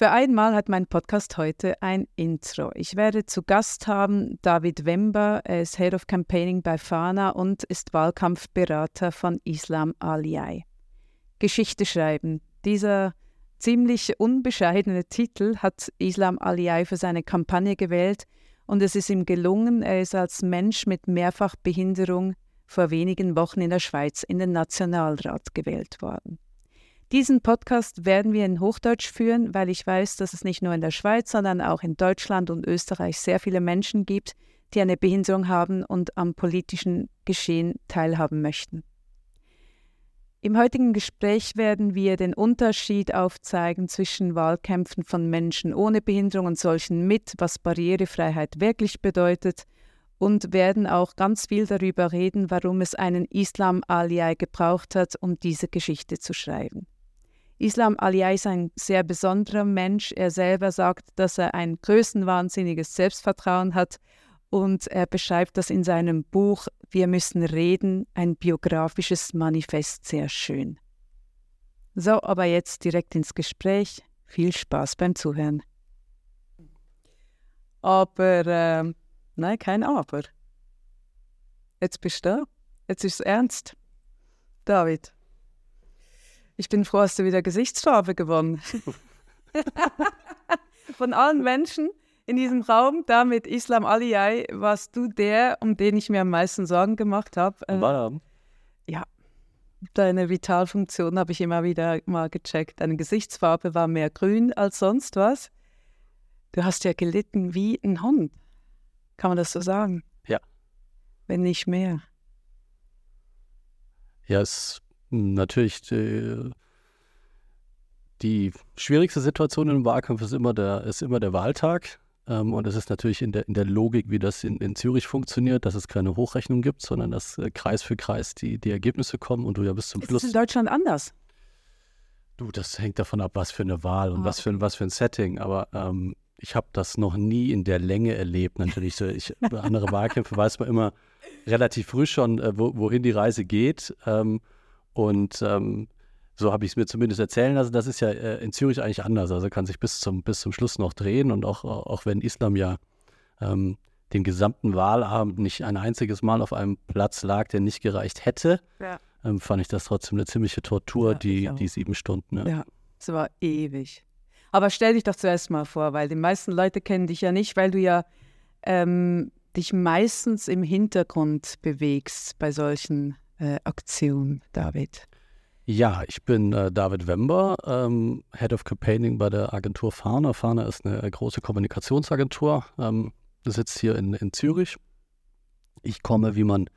Für einmal hat mein Podcast heute ein Intro. Ich werde zu Gast haben David Wember, er ist Head of Campaigning bei Fana und ist Wahlkampfberater von Islam Aliyai. Geschichte schreiben. Dieser ziemlich unbescheidene Titel hat Islam Aliyai für seine Kampagne gewählt und es ist ihm gelungen, er ist als Mensch mit Mehrfachbehinderung vor wenigen Wochen in der Schweiz in den Nationalrat gewählt worden. Diesen Podcast werden wir in Hochdeutsch führen, weil ich weiß, dass es nicht nur in der Schweiz, sondern auch in Deutschland und Österreich sehr viele Menschen gibt, die eine Behinderung haben und am politischen Geschehen teilhaben möchten. Im heutigen Gespräch werden wir den Unterschied aufzeigen zwischen Wahlkämpfen von Menschen ohne Behinderung und solchen mit, was Barrierefreiheit wirklich bedeutet, und werden auch ganz viel darüber reden, warum es einen Islam Aliyai gebraucht hat, um diese Geschichte zu schreiben. Islam Aliyah ist ein sehr besonderer Mensch. Er selber sagt, dass er ein größenwahnsinniges Selbstvertrauen hat und er beschreibt das in seinem Buch Wir müssen reden, ein biografisches Manifest sehr schön. So, aber jetzt direkt ins Gespräch. Viel Spaß beim Zuhören. Aber, äh, nein, kein Aber. Jetzt bist du da. Jetzt ist es ernst. David. Ich bin froh, hast du wieder Gesichtsfarbe gewonnen. Von allen Menschen in diesem Raum, da mit Islam Aliyai, warst du der, um den ich mir am meisten Sorgen gemacht habe. Äh, ja, deine Vitalfunktion habe ich immer wieder mal gecheckt. Deine Gesichtsfarbe war mehr grün als sonst was. Du hast ja gelitten wie ein Hund. Kann man das so sagen? Ja. Wenn nicht mehr. Ja, es natürlich die, äh, die schwierigste Situation im Wahlkampf ist immer der, ist immer der Wahltag. Ähm, und es ist natürlich in der, in der Logik, wie das in, in Zürich funktioniert, dass es keine Hochrechnung gibt, sondern dass äh, Kreis für Kreis die, die Ergebnisse kommen und du ja bis zum Schluss. Ist in Deutschland anders? Du, das hängt davon ab, was für eine Wahl und ah, was, für, was für ein Setting. Aber ähm, ich habe das noch nie in der Länge erlebt. Natürlich, so ich, andere Wahlkämpfe weiß man immer relativ früh schon, äh, wo, wohin die Reise geht. Ähm, und ähm, so habe ich es mir zumindest erzählen lassen. Das ist ja äh, in Zürich eigentlich anders. Also kann sich bis zum, bis zum Schluss noch drehen. Und auch, auch wenn Islam ja ähm, den gesamten Wahlabend nicht ein einziges Mal auf einem Platz lag, der nicht gereicht hätte, ja. ähm, fand ich das trotzdem eine ziemliche Tortur, ja, die, die sieben Stunden. Ja. ja, es war ewig. Aber stell dich doch zuerst mal vor, weil die meisten Leute kennen dich ja nicht, weil du ja ähm, dich meistens im Hintergrund bewegst bei solchen Aktion, David? Ja, ich bin äh, David Wember, ähm, Head of Campaigning bei der Agentur Fahner. Fahner ist eine äh, große Kommunikationsagentur, ähm, sitzt hier in, in Zürich. Ich komme, wie man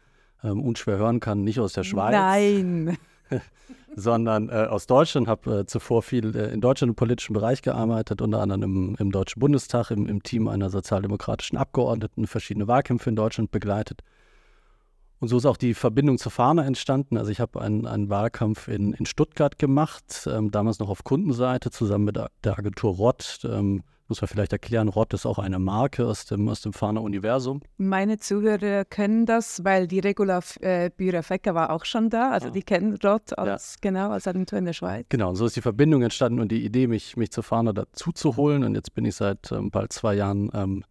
ähm, unschwer hören kann, nicht aus der Schweiz. Nein. sondern äh, aus Deutschland, habe äh, zuvor viel äh, in Deutschland im politischen Bereich gearbeitet, unter anderem im, im Deutschen Bundestag, im, im, Team einer sozialdemokratischen Abgeordneten, verschiedene Wahlkämpfe in Deutschland begleitet und so ist auch die Verbindung zur Fahne entstanden. Also ich habe einen, einen Wahlkampf in, in Stuttgart gemacht, ähm, damals noch auf Kundenseite, zusammen mit der Agentur Rott. Ähm, muss man vielleicht erklären, Rott ist auch eine Marke aus dem, aus dem Fahner-Universum. Meine Zuhörer kennen das, weil die Regula äh, Bührer-Fecker war auch schon da. Also ja. die kennen Rott als, ja. genau, als Agentur in der Schweiz. Genau, und so ist die Verbindung entstanden und die Idee, mich, mich zur Fahner dazu zu holen. Und jetzt bin ich seit ähm, bald zwei Jahren ähm,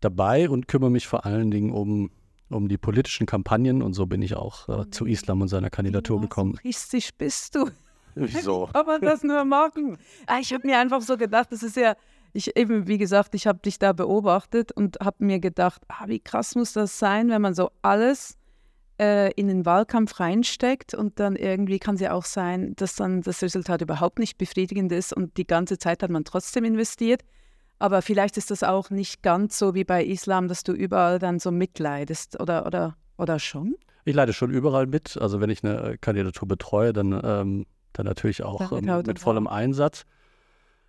dabei und kümmere mich vor allen Dingen um um die politischen Kampagnen und so bin ich auch äh, zu Islam und seiner Kandidatur ja, gekommen. Richtig bist du. Wieso? Kann man das nur machen? Ah, ich habe mir einfach so gedacht, das ist ja, ich eben, wie gesagt, ich habe dich da beobachtet und habe mir gedacht, ah, wie krass muss das sein, wenn man so alles äh, in den Wahlkampf reinsteckt und dann irgendwie kann es ja auch sein, dass dann das Resultat überhaupt nicht befriedigend ist und die ganze Zeit hat man trotzdem investiert. Aber vielleicht ist das auch nicht ganz so wie bei Islam, dass du überall dann so mitleidest oder, oder, oder schon? Ich leide schon überall mit. Also wenn ich eine Kandidatur betreue, dann, ähm, dann natürlich auch ähm, mit vollem Einsatz.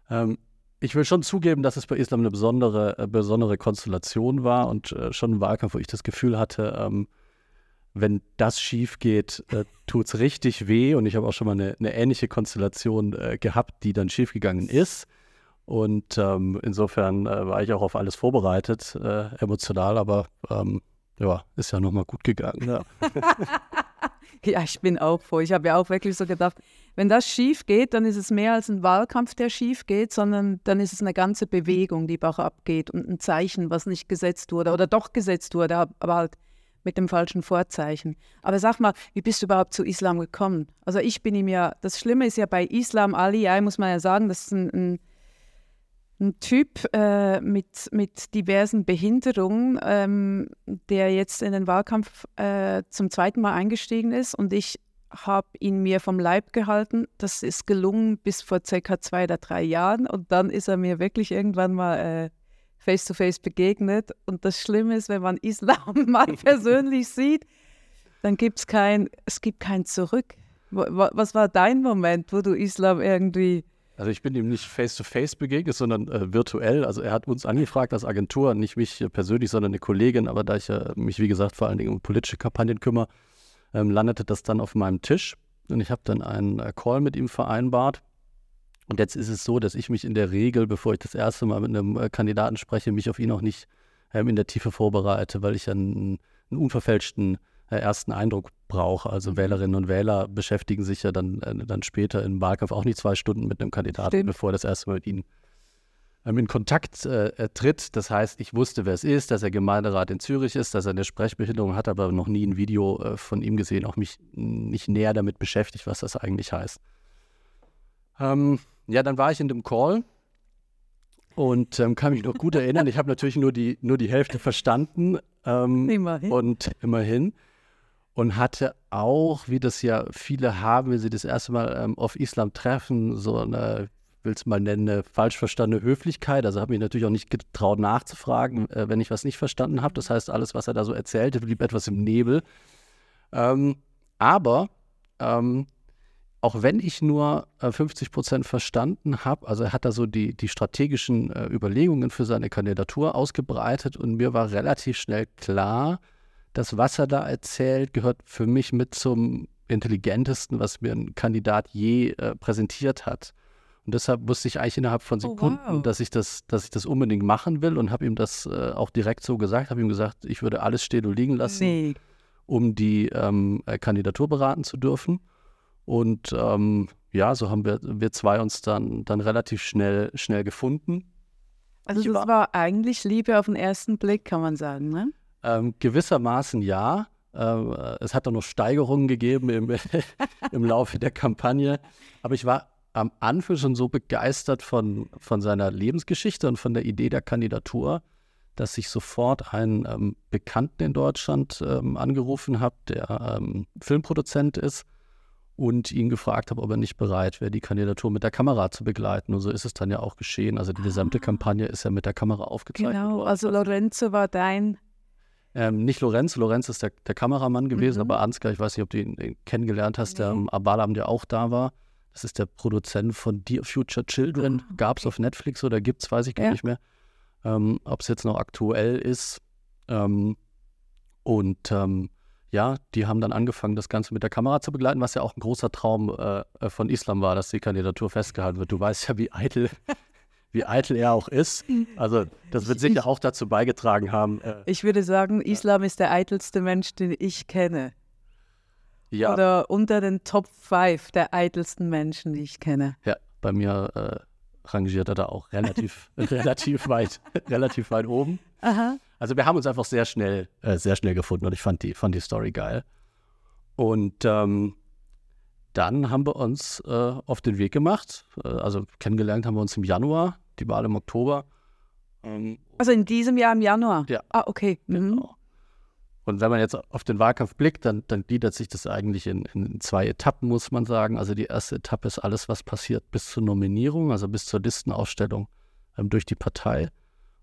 Ähm, ich will schon zugeben, dass es bei Islam eine besondere, äh, besondere Konstellation war und äh, schon ein Wahlkampf, wo ich das Gefühl hatte, ähm, wenn das schief geht, äh, tut es richtig weh. Und ich habe auch schon mal eine, eine ähnliche Konstellation äh, gehabt, die dann schiefgegangen ist. Und ähm, insofern äh, war ich auch auf alles vorbereitet, äh, emotional, aber ähm, ja, ist ja nochmal gut gegangen. Ja. ja, ich bin auch froh. Ich habe ja auch wirklich so gedacht, wenn das schief geht, dann ist es mehr als ein Wahlkampf, der schief geht, sondern dann ist es eine ganze Bewegung, die Bach abgeht und ein Zeichen, was nicht gesetzt wurde oder doch gesetzt wurde, aber halt mit dem falschen Vorzeichen. Aber sag mal, wie bist du überhaupt zu Islam gekommen? Also ich bin ihm ja, das Schlimme ist ja bei Islam Ali, muss man ja sagen, das ist ein, ein, ein Typ äh, mit, mit diversen Behinderungen, ähm, der jetzt in den Wahlkampf äh, zum zweiten Mal eingestiegen ist und ich habe ihn mir vom Leib gehalten. Das ist gelungen bis vor circa zwei oder drei Jahren. Und dann ist er mir wirklich irgendwann mal face to face begegnet. Und das Schlimme ist, wenn man Islam mal persönlich sieht, dann gibt es kein, es gibt kein Zurück. Was war dein Moment, wo du Islam irgendwie also ich bin ihm nicht face-to-face -face begegnet, sondern äh, virtuell. Also er hat uns angefragt als Agentur, nicht mich äh, persönlich, sondern eine Kollegin. Aber da ich äh, mich, wie gesagt, vor allen Dingen um politische Kampagnen kümmere, ähm, landete das dann auf meinem Tisch und ich habe dann einen äh, Call mit ihm vereinbart. Und jetzt ist es so, dass ich mich in der Regel, bevor ich das erste Mal mit einem äh, Kandidaten spreche, mich auf ihn auch nicht ähm, in der Tiefe vorbereite, weil ich einen, einen unverfälschten ersten Eindruck brauche. Also mhm. Wählerinnen und Wähler beschäftigen sich ja dann, äh, dann später im Wahlkampf auch nicht zwei Stunden mit einem Kandidaten, Stimmt. bevor er das erste Mal mit ihnen ähm, in Kontakt äh, tritt. Das heißt, ich wusste, wer es ist, dass er Gemeinderat in Zürich ist, dass er eine Sprechbehinderung hat, aber noch nie ein Video äh, von ihm gesehen, auch mich nicht näher damit beschäftigt, was das eigentlich heißt. Ähm, ja, dann war ich in dem Call und ähm, kann mich noch gut erinnern. Ich habe natürlich nur die, nur die Hälfte verstanden. Ähm, immerhin. Und immerhin. Und hatte auch, wie das ja viele haben, wenn sie das erste Mal ähm, auf Islam treffen, so eine will es mal nennen, eine falsch verstandene Höflichkeit. Also habe mich natürlich auch nicht getraut nachzufragen, äh, wenn ich was nicht verstanden habe. Das heißt, alles, was er da so erzählte, blieb etwas im Nebel. Ähm, aber ähm, auch wenn ich nur äh, 50 Prozent verstanden habe, also er hat da so die, die strategischen äh, Überlegungen für seine Kandidatur ausgebreitet und mir war relativ schnell klar, das, was er da erzählt, gehört für mich mit zum intelligentesten, was mir ein Kandidat je äh, präsentiert hat. Und deshalb wusste ich eigentlich innerhalb von Sekunden, oh, wow. dass ich das, dass ich das unbedingt machen will und habe ihm das äh, auch direkt so gesagt, habe ihm gesagt, ich würde alles stehen und liegen lassen, nee. um die ähm, äh, Kandidatur beraten zu dürfen. Und ähm, ja, so haben wir, wir zwei uns dann, dann relativ schnell, schnell gefunden. Also das war, war, eigentlich Liebe auf den ersten Blick, kann man sagen, ne? Ähm, gewissermaßen ja. Ähm, es hat dann noch Steigerungen gegeben im, im Laufe der Kampagne. Aber ich war am Anfang schon so begeistert von, von seiner Lebensgeschichte und von der Idee der Kandidatur, dass ich sofort einen ähm, Bekannten in Deutschland ähm, angerufen habe, der ähm, Filmproduzent ist und ihn gefragt habe, ob er nicht bereit wäre, die Kandidatur mit der Kamera zu begleiten. Und so ist es dann ja auch geschehen. Also die gesamte ah. Kampagne ist ja mit der Kamera aufgezeichnet genau, worden. also Lorenzo war dein ähm, nicht Lorenz, Lorenz ist der, der Kameramann gewesen, mhm. aber Ansgar, ich weiß nicht, ob du ihn, ihn kennengelernt hast, der am Abalam, der auch da war. Das ist der Produzent von Dear Future Children. Ah, Gab es auf Netflix oder gibt es, weiß ich gar ja. nicht mehr. Ähm, Ob es jetzt noch aktuell ist. Ähm, und ähm, ja, die haben dann angefangen, das Ganze mit der Kamera zu begleiten, was ja auch ein großer Traum äh, äh von Islam war, dass die Kandidatur festgehalten wird. Du weißt ja, wie eitel, wie eitel er auch ist. Also das wird sicher auch dazu beigetragen haben. Äh, ich würde sagen, Islam ist der eitelste Mensch, den ich kenne. Ja. Oder unter den Top 5 der eitelsten Menschen, die ich kenne. Ja, bei mir äh, rangiert er da auch relativ, relativ weit, relativ weit oben. Aha. Also wir haben uns einfach sehr schnell, äh, sehr schnell gefunden und ich fand die, fand die Story geil. Und ähm, dann haben wir uns äh, auf den Weg gemacht. Äh, also kennengelernt haben wir uns im Januar, die Wahl im Oktober. Ähm, also in diesem Jahr im Januar? Ja. Ah, okay. Mhm. Genau. Und wenn man jetzt auf den Wahlkampf blickt, dann, dann gliedert sich das eigentlich in, in, zwei Etappen, muss man sagen. Also die erste Etappe ist alles, was passiert bis zur Nominierung, also bis zur Listenaufstellung ähm, durch die Partei.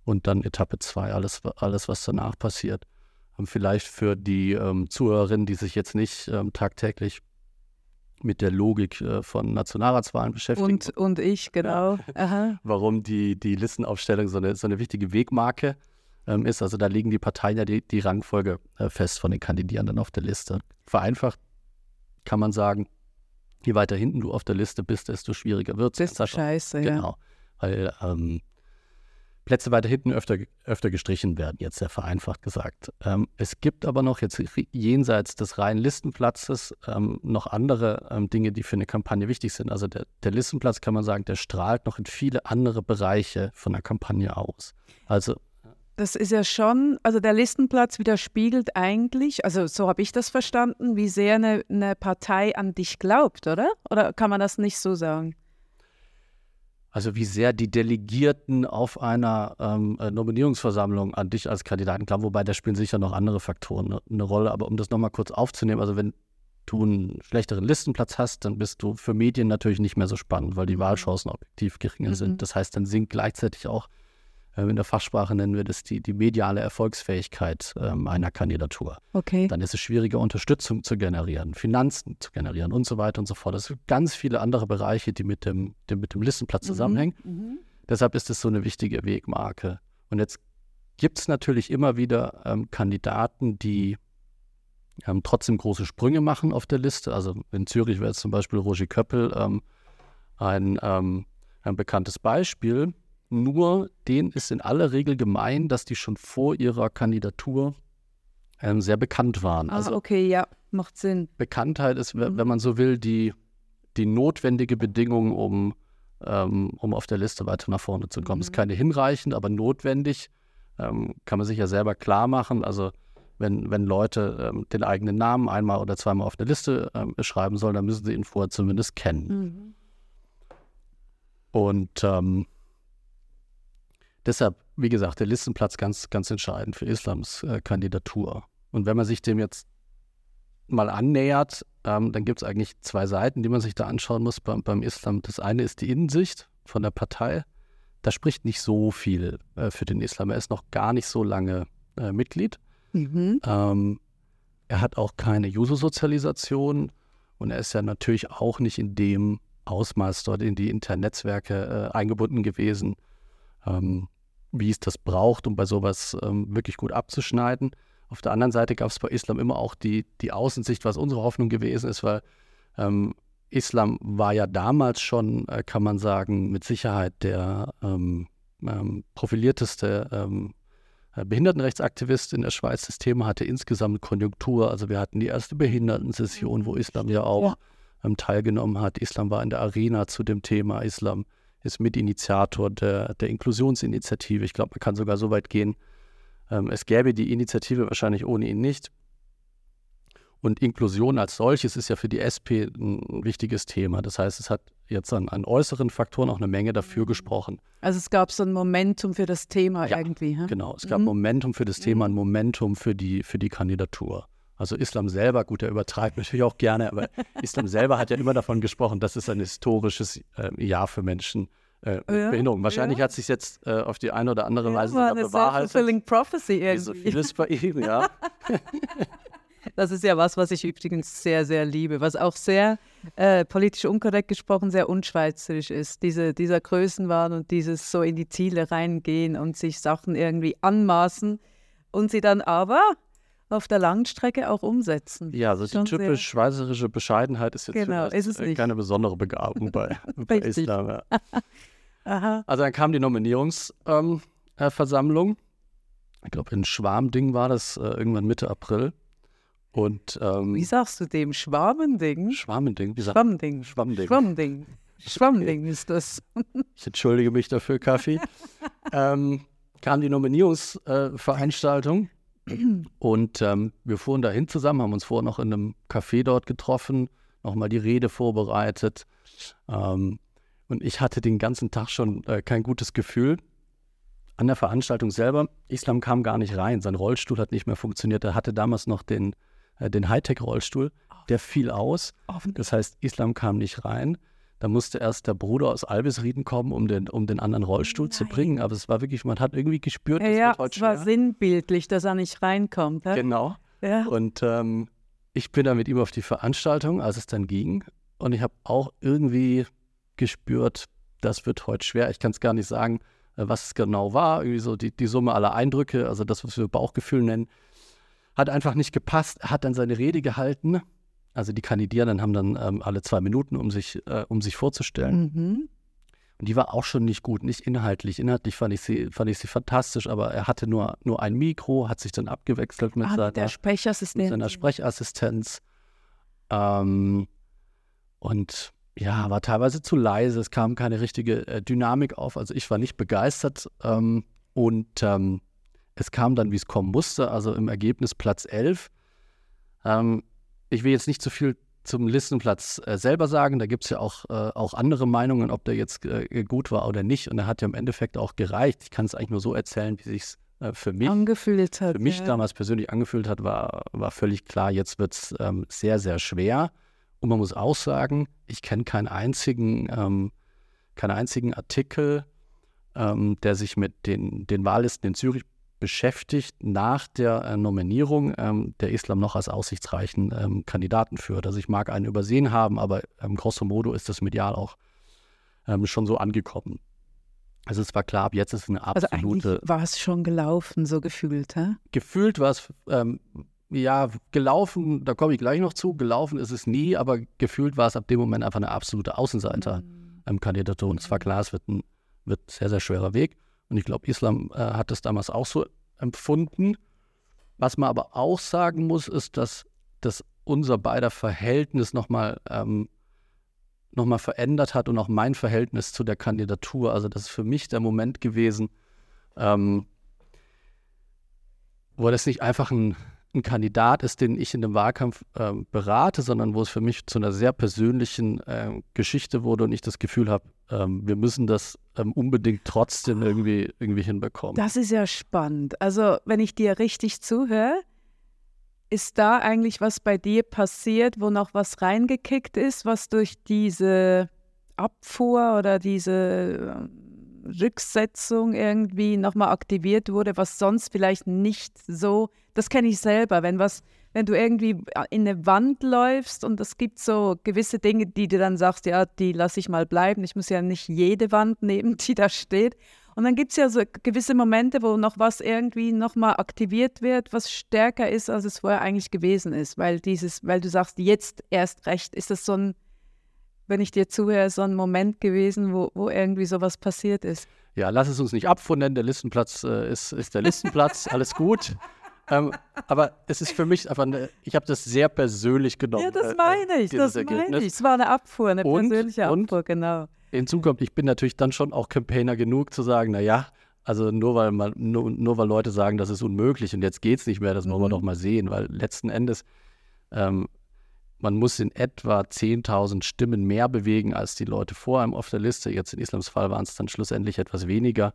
Und dann Etappe zwei, alles, alles was danach passiert. Ähm, vielleicht für die ähm, Zuhörerinnen, die sich jetzt nicht ähm, tagtäglich mit der Logik äh, von Nationalratswahlen beschäftigen. Und, und ich, genau. Ja. Warum die, die Listenaufstellung so eine, so eine wichtige Wegmarke ist ähm, ist. Also da legen die Parteien ja die, die Rangfolge äh, fest von den Kandidierenden auf der Liste. Vereinfacht kann man sagen, je weiter hinten du auf der Liste bist, desto schwieriger wird es. Desto scheiße, genau, ja. Weil ähm, Plätze weiter hinten öfter, öfter gestrichen werden, jetzt sehr vereinfacht gesagt. Ähm, es gibt aber noch jetzt jenseits des reinen Listenplatzes ähm, noch andere ähm, Dinge, die für eine Kampagne wichtig sind. Also der, der, Listenplatz kann man sagen, der strahlt noch in viele andere Bereiche von der Kampagne aus. Also das ist ja schon, also der Listenplatz widerspiegelt eigentlich, also so habe ich das verstanden, wie sehr eine, eine Partei an dich glaubt, oder? Oder kann man das nicht so sagen? Also wie sehr die Delegierten auf einer ähm, äh, Nominierungsversammlung an dich als Kandidaten glauben, wobei da spielen sicher noch andere Faktoren eine, eine Rolle. Aber um das nochmal kurz aufzunehmen, also wenn du einen schlechteren Listenplatz hast, dann bist du für Medien natürlich nicht mehr so spannend, weil die mhm. Wahlchancen objektiv geringer mhm. sind. Das heißt, dann sinkt gleichzeitig auch in der Fachsprache nennen wir das die, die mediale Erfolgsfähigkeit ähm, einer Kandidatur. Okay. Dann ist es schwieriger, Unterstützung zu generieren, Finanzen zu generieren und so weiter und so fort. Es sind ganz viele andere Bereiche, die mit dem, dem mit dem Listenplatz mhm. zusammenhängen. Mhm. Deshalb ist es so eine wichtige Wegmarke. Und jetzt gibt es natürlich immer wieder ähm, Kandidaten, die ähm, trotzdem große Sprünge machen auf der Liste. Also in Zürich wäre jetzt zum Beispiel Roger Köppel ähm, ein, ähm, ein bekanntes Beispiel. Nur denen ist in aller Regel gemein, dass die schon vor ihrer Kandidatur ähm, sehr bekannt waren. Ah, also okay, ja, macht Sinn. Bekanntheit ist, mhm. wenn man so will, die, die notwendige Bedingung, um, ähm, um auf der Liste weiter nach vorne zu kommen. Mhm. Ist keine hinreichend, aber notwendig. Ähm, kann man sich ja selber klar machen. Also wenn, wenn Leute ähm, den eigenen Namen einmal oder zweimal auf der Liste ähm, schreiben sollen, dann müssen sie ihn vorher zumindest kennen. Mhm. Und ähm, Deshalb, wie gesagt, der Listenplatz ganz, ganz entscheidend für Islams äh, Kandidatur. Und wenn man sich dem jetzt mal annähert, ähm, dann gibt es eigentlich zwei Seiten, die man sich da anschauen muss beim, beim, Islam. Das eine ist die Innensicht von der Partei. Da spricht nicht so viel äh, für den Islam. Er ist noch gar nicht so lange äh, Mitglied. Mhm. Ähm, er hat auch keine Juso-Sozialisation und er ist ja natürlich auch nicht in dem Ausmaß dort in die internen Netzwerke äh, eingebunden gewesen, ähm, wie es das braucht, um bei sowas ähm, wirklich gut abzuschneiden. Auf der anderen Seite gab es bei Islam immer auch die, die Außensicht, was unsere Hoffnung gewesen ist, weil ähm, Islam war ja damals schon, äh, kann man sagen, mit Sicherheit der ähm, ähm, profilierteste ähm, äh, Behindertenrechtsaktivist in der Schweiz. Das Thema hatte insgesamt Konjunktur. Also wir hatten die erste Behindertensession, wo Islam ja auch ja. teilgenommen hat. Islam war in der Arena zu dem Thema. Islam ist Mitinitiator der, der Inklusionsinitiative. Ich glaube, man kann sogar so weit gehen, ähm, es gäbe die Initiative wahrscheinlich ohne ihn nicht. Und Inklusion als solches ist ja für die SP ein wichtiges Thema. Das heißt, es hat jetzt an, an äußeren Faktoren auch eine Menge dafür gesprochen. Also es gab so ein Momentum für das Thema ja, irgendwie. Hm? Genau, es gab mhm. Momentum für das Thema, ein mhm. Momentum für die, für die Kandidatur. Also Islam selber, gut, er übertreibt natürlich auch gerne, aber Islam selber hat ja immer davon gesprochen, das ist ein historisches äh, Jahr für Menschen äh, mit ja, Behinderung. Wahrscheinlich ja. hat sich jetzt äh, auf die eine oder andere ja, Weise sogar bewahrheitet. Self-fulfilling prophecy irgendwie. Wie so vieles bei ihm, ja. Das ist ja was, was ich übrigens sehr, sehr liebe, was auch sehr äh, politisch unkorrekt gesprochen sehr unschweizerisch ist. Diese, dieser Größenwahn und dieses so in die Ziele reingehen und sich Sachen irgendwie anmaßen und sie dann aber auf der Langstrecke auch umsetzen. Ja, so die typisch schweizerische Bescheidenheit ist jetzt genau, ist es nicht. keine besondere Begabung bei, bei Islam. Ja. also dann kam die Nominierungsversammlung. Ähm, ich glaube, in Schwarmding war das äh, irgendwann Mitte April. Und, ähm, wie sagst du dem? Schwarmending? Schwarmending. Wie Schwammding. Schwammding. Schwammding. Schwammding ist das. ich entschuldige mich dafür, Kaffee. ähm, kam die Nominierungsveranstaltung. Äh, und ähm, wir fuhren dahin zusammen, haben uns vorher noch in einem Café dort getroffen, nochmal die Rede vorbereitet. Ähm, und ich hatte den ganzen Tag schon äh, kein gutes Gefühl. An der Veranstaltung selber, Islam kam gar nicht rein. Sein Rollstuhl hat nicht mehr funktioniert. Er hatte damals noch den, äh, den Hightech-Rollstuhl. Der fiel aus. Das heißt, Islam kam nicht rein. Da musste erst der Bruder aus Albisrieden kommen, um den, um den anderen Rollstuhl Nein. zu bringen. Aber es war wirklich, man hat irgendwie gespürt, ja, es ja, es war sinnbildlich, dass er nicht reinkommt. Ja? Genau. Ja. Und ähm, ich bin dann mit ihm auf die Veranstaltung, als es dann ging. Und ich habe auch irgendwie gespürt, das wird heute schwer. Ich kann es gar nicht sagen, äh, was es genau war. Irgendwie so die, die Summe aller Eindrücke, also das, was wir Bauchgefühl nennen, hat einfach nicht gepasst. Er hat dann seine Rede gehalten also die Kandidierenden haben dann ähm, alle zwei Minuten, um sich, äh, um sich vorzustellen. Mhm. Und die war auch schon nicht gut, nicht inhaltlich. Inhaltlich fand ich sie, fand ich sie fantastisch, aber er hatte nur, nur ein Mikro, hat sich dann abgewechselt mit, Ah, seiner, der mit Sprechassistent. seiner Sprechassistenz. Ähm, und ja, war teilweise zu leise, es kam keine richtige äh, Dynamik auf. Also ich war nicht begeistert. Ähm, und ähm, es kam dann, wie es kommen musste, also im Ergebnis Platz 11. Ähm, ich will jetzt nicht zu viel zum Listenplatz äh, selber sagen. Da gibt es ja auch, äh, auch andere Meinungen, ob der jetzt äh, gut war oder nicht. Und er hat ja im Endeffekt auch gereicht. Ich kann es eigentlich nur so erzählen, wie sich äh, für mich, angefühlt hat. für mich ja. damals persönlich angefühlt hat, war, war völlig klar, jetzt wird es ähm, sehr, sehr schwer. Und man muss auch sagen, ich kenne keinen einzigen, ähm, keinen einzigen Artikel, ähm, der sich mit den, den Wahllisten in Zürich beschäftigt nach der äh, Nominierung ähm, der Islam noch als aussichtsreichen ähm, Kandidaten führt. Also ich mag einen übersehen haben, aber ähm, grosso modo ist das medial auch ähm, schon so angekommen. Also es war klar, ab jetzt ist es eine Also absolute eigentlich war es schon gelaufen, so gefühlt, hä? gefühlt war es, ähm, ja, gelaufen, da komme ich gleich noch zu, gelaufen ist es nie, aber gefühlt war es ab dem Moment einfach eine absolute Außenseiter-Kandidatur. Und es war klar, es wird ein wird sehr, sehr schwerer Weg. Und ich glaube, Islam äh, hat das damals auch so empfunden. Was man aber auch sagen muss, ist, dass, dass unser beider Verhältnis nochmal ähm, noch verändert hat und auch mein Verhältnis zu der Kandidatur. Also das ist für mich der Moment gewesen, ähm, wo das nicht einfach ein, ein Kandidat ist, den ich in dem Wahlkampf ähm, berate, sondern wo es für mich zu einer sehr persönlichen äh, Geschichte wurde und ich das Gefühl habe, ähm, wir müssen das ähm, unbedingt trotzdem irgendwie, irgendwie hinbekommen. Das ist ja spannend. Also, wenn ich dir richtig zuhöre, ist da eigentlich was bei dir passiert, wo noch was reingekickt ist, was durch diese Abfuhr oder diese äh, Rücksetzung irgendwie nochmal aktiviert wurde, was sonst vielleicht nicht so, das kenne ich selber, wenn was, wenn du irgendwie in eine Wand läufst und es gibt so gewisse Dinge, die du dann sagst, ja, die lasse ich mal bleiben. Ich muss ja nicht jede Wand nehmen, die da steht. Und dann gibt es ja so gewisse Momente, wo noch was irgendwie nochmal aktiviert wird, was stärker ist, als es vorher eigentlich gewesen ist. Weil dieses, weil du sagst, jetzt erst recht, ist das so ein, wenn ich dir zuhöre, so ein Moment gewesen, wo, wo irgendwie sowas passiert ist. Ja, lass es uns nicht abfunden, der Listenplatz äh, ist, ist der Listenplatz, alles gut. Ähm, aber es ist für mich einfach, eine, ich habe das sehr persönlich genommen. Ja, das äh, meine ich, dieses das meine Ergebnis. ich. Es war eine Abfuhr, eine Und- persönliche und- Abfuhr, genau. Hinzu kommt, ich bin natürlich dann schon auch Campaigner genug zu sagen, naja, also nur weil man, nur, nur weil Leute sagen, das ist unmöglich und jetzt geht es nicht mehr, das wollen wir Mhm. doch mal sehen, weil letzten Endes, ähm, man muss in etwa 10.000 Stimmen mehr bewegen als die Leute vor einem auf der Liste. Jetzt in Islams Fall waren es dann schlussendlich etwas weniger,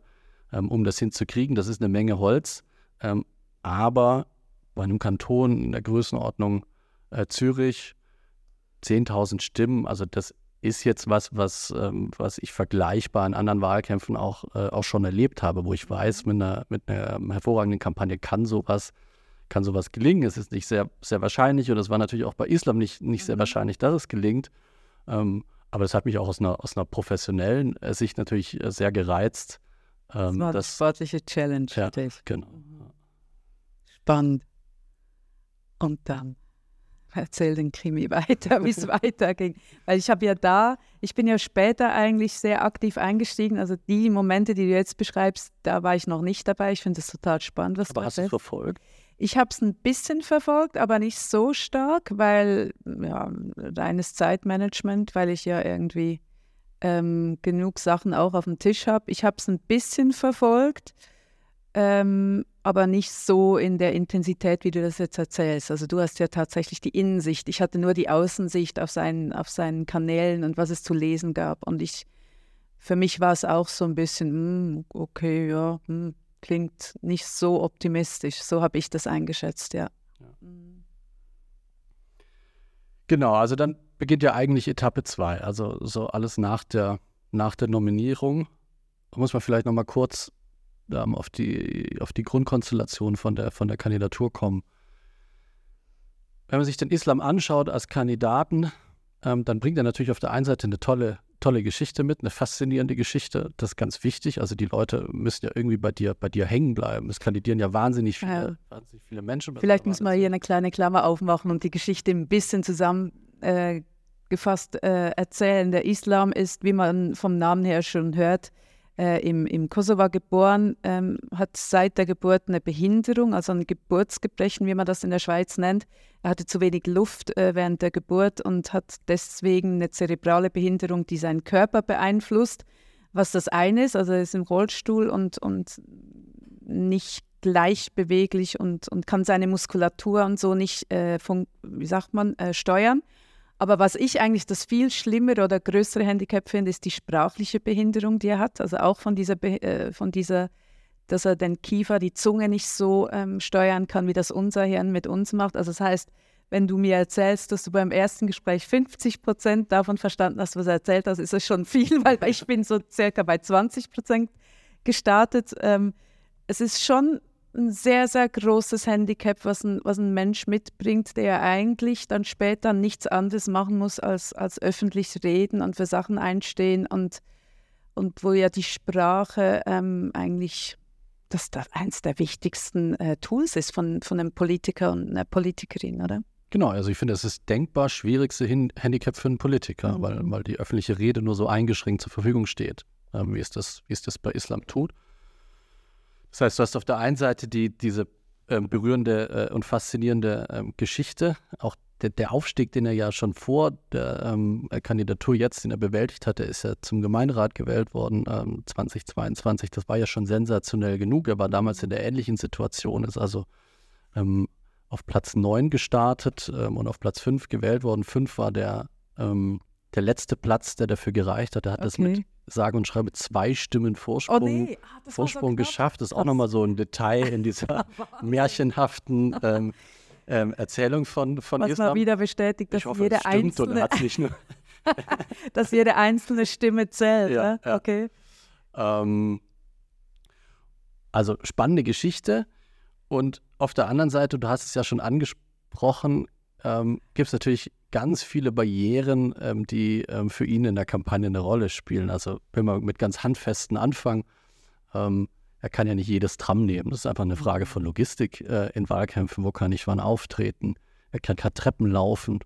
ähm, um das hinzukriegen. Das ist eine Menge Holz, ähm, aber bei einem Kanton in der Größenordnung äh, Zürich 10.000 Stimmen, also das ist jetzt was, was, ähm, was ich vergleichbar in anderen Wahlkämpfen auch, äh, auch schon erlebt habe, wo ich weiß, mit einer, mit einer hervorragenden Kampagne kann sowas, kann sowas gelingen. Es ist nicht sehr, sehr wahrscheinlich und es war natürlich auch bei Islam nicht, nicht sehr Mhm. wahrscheinlich, dass es gelingt. Ähm, aber das hat mich auch aus einer, aus einer professionellen äh, Sicht natürlich äh, sehr gereizt. Das Ähm, war eine das, sportliche Challenge Ja. genau. Spannend. Und dann erzähl den Krimi weiter, wie es weiterging. Weil ich habe ja da, ich bin ja später eigentlich sehr aktiv eingestiegen. Also die Momente, die du jetzt beschreibst, da war ich noch nicht dabei. Ich finde es total spannend, was Aber du hast du es erzählst. verfolgt? Ich habe es ein bisschen verfolgt, aber nicht so stark, weil ja, reines Zeitmanagement, weil ich ja irgendwie ähm, genug Sachen auch auf dem Tisch habe. Ich habe es ein bisschen verfolgt, ähm, aber nicht so in der Intensität, wie du das jetzt erzählst. Also du hast ja tatsächlich die Innensicht. Ich hatte nur die Außensicht auf seinen, auf seinen Kanälen und was es zu lesen gab. Und ich, für mich war es auch so ein bisschen, hm, okay, ja, hm, klingt nicht so optimistisch. So habe ich das eingeschätzt, ja. Ja. Mhm. Genau, also dann beginnt ja eigentlich Etappe 2, also so alles nach der, nach der Nominierung. Da muss man vielleicht nochmal kurz ähm, auf, die, auf die Grundkonstellation von der, von der Kandidatur kommen. Wenn man sich den Islam anschaut als Kandidaten, ähm, dann bringt er natürlich auf der einen Seite eine tolle, tolle Geschichte mit, eine faszinierende Geschichte. Das ist ganz wichtig. Also die Leute müssen ja irgendwie bei dir, bei dir hängen bleiben. Es kandidieren ja wahnsinnig viele, Ja. wahnsinnig viele Menschen. Vielleicht müssen wir hier eine kleine Klammer aufmachen und die Geschichte ein bisschen zusammen äh, äh, erzählen. Der Islam ist, wie man vom Namen her schon hört, äh, im, im Kosovo geboren, ähm, hat seit der Geburt eine Behinderung, also ein Geburtsgebrechen, wie man das in der Schweiz nennt. Er hatte zu wenig Luft äh, während der Geburt und hat deswegen eine zerebrale Behinderung, die seinen Körper beeinflusst. Was das eine ist, also er ist im Rollstuhl und, und nicht leicht beweglich und, und kann seine Muskulatur und so nicht, äh, von, wie sagt man, äh, steuern. Aber was ich eigentlich das viel schlimmere oder größere Handicap finde, ist die sprachliche Behinderung, die er hat. Also auch von dieser, äh, von dieser dass er den Kiefer, die Zunge nicht so ähm, steuern kann, wie das unser Hirn mit uns macht. Also das heißt, wenn du mir erzählst, dass du beim ersten Gespräch 50 Prozent davon verstanden hast, was er erzählt hat, ist das schon viel, weil ich bin so circa bei 20 Prozent gestartet. Ähm, es ist schon ein sehr, sehr großes Handicap, was ein, was ein Mensch mitbringt, der eigentlich dann später nichts anderes machen muss, als, als öffentlich reden und für Sachen einstehen und, und wo ja die Sprache ähm, eigentlich das, das eines der wichtigsten äh, Tools ist von, von einem Politiker und einer Politikerin, oder? Genau, also ich finde, es ist denkbar schwierigste Hin Handicap für einen Politiker, mhm. weil, weil die öffentliche Rede nur so eingeschränkt zur Verfügung steht, ähm, wie, es das, wie es das bei Islam tut. Das heißt, du hast auf der einen Seite die, diese ähm, berührende äh, und faszinierende ähm, Geschichte, auch der, der, Aufstieg, den er ja schon vor der ähm, Kandidatur jetzt, den er bewältigt hatte, ist ja zum Gemeinderat gewählt worden, 2022. Ähm, das war ja schon sensationell genug. Er war damals in der ähnlichen Situation, ist also ähm, auf Platz 9 gestartet ähm, und auf Platz 5 gewählt worden. 5 war der, der letzte Platz, der dafür gereicht hat. Er hat okay. das mit sage und schreibe zwei Stimmen Vorsprung, oh nee. ah, Vorsprung so geschafft. Das ist auch nochmal so ein Detail in dieser märchenhaften ähm, ähm, Erzählung von, von Was Islam. mal wieder bestätigt, dass hoffe, jede einzelne dass jede einzelne Stimme zählt. Ja, ne? ja. Okay. Ähm, also spannende Geschichte. Und auf der anderen Seite, du hast es ja schon angesprochen, ähm, gibt es natürlich ganz viele Barrieren, ähm, die ähm, für ihn in der Kampagne eine Rolle spielen. Also wenn wir mit ganz handfesten anfangen, ähm, er kann ja nicht jedes Tram nehmen. Das ist einfach eine Frage von Logistik äh, in Wahlkämpfen. Wo kann ich wann auftreten? Er kann keine Treppen laufen.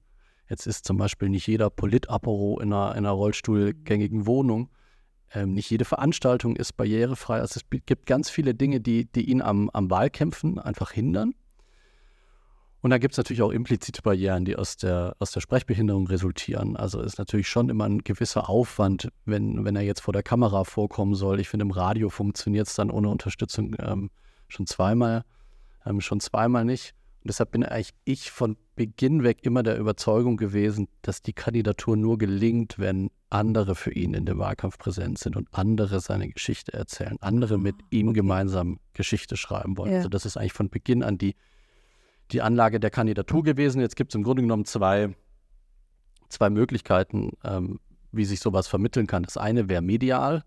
Jetzt ist zum Beispiel nicht jeder Politapero in einer, in einer rollstuhlgängigen Wohnung. Ähm, nicht jede Veranstaltung ist barrierefrei. Also es gibt ganz viele Dinge, die, die ihn am, am Wahlkämpfen einfach hindern. Und da gibt es natürlich auch implizite Barrieren, die aus der, aus der Sprechbehinderung resultieren. Also ist natürlich schon immer ein gewisser Aufwand, wenn, wenn er jetzt vor der Kamera vorkommen soll. Ich finde, im Radio funktioniert es dann ohne Unterstützung ähm, schon zweimal, ähm, schon zweimal nicht. Und deshalb bin eigentlich ich von Beginn weg immer der Überzeugung gewesen, dass die Kandidatur nur gelingt, wenn andere für ihn in dem Wahlkampf präsent sind und andere seine Geschichte erzählen, andere mit ah, ihm gemeinsam Geschichte schreiben wollen. Ja. Also das ist eigentlich von Beginn an die die Anlage der Kandidatur gewesen. Jetzt gibt es im Grunde genommen zwei, zwei Möglichkeiten, ähm, wie sich sowas vermitteln kann. Das eine wäre medial,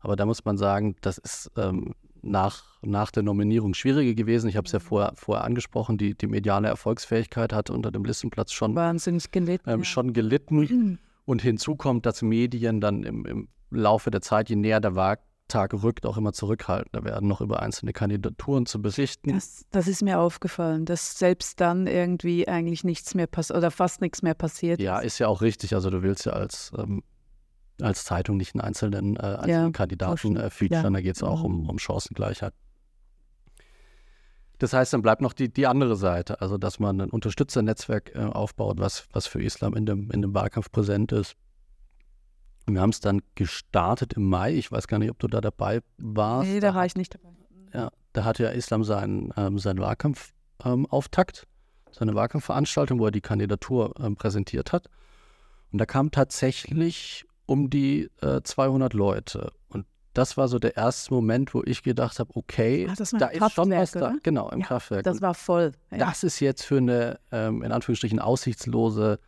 aber da muss man sagen, das ist ähm, nach, nach der Nominierung schwieriger gewesen. Ich habe es ja vorher, vorher angesprochen, die, die mediale Erfolgsfähigkeit hat unter dem Listenplatz schon, Wahnsinnig gelitten, ähm, schon gelitten. Und hinzu kommt, dass Medien dann im, im Laufe der Zeit, je näher der Wahl Tag rückt, auch immer zurückhaltender werden, noch über einzelne Kandidaturen zu besichten. Das, das ist mir aufgefallen, dass selbst dann irgendwie eigentlich nichts mehr passiert oder fast nichts mehr passiert. Ja, ist ja auch richtig. Also du willst ja als, ähm, als Zeitung nicht einen einzelnen, äh, einzelnen ja, Kandidaten äh, featuren, ja. da geht es auch um, um Chancengleichheit. Das heißt, dann bleibt noch die, die andere Seite, also dass man ein Unterstützernetzwerk äh, aufbaut, was, was für Islam in dem, in dem Wahlkampf präsent ist. Wir haben es dann gestartet im Mai. Ich weiß gar nicht, ob du da dabei warst. Nee, da war ich nicht dabei. Ja, da hatte ja Islam seinen, ähm, seinen Wahlkampfauftakt, ähm, seine Wahlkampfveranstaltung, wo er die Kandidatur ähm, präsentiert hat. Und da kamen tatsächlich um die äh, 200 Leute. Und das war so der erste Moment, wo ich gedacht habe, okay, Ach, da ist schon was da. Genau, im ja, Kraftwerk. Das war voll. Ja. Das ist jetzt für eine, ähm, in Anführungsstrichen, aussichtslose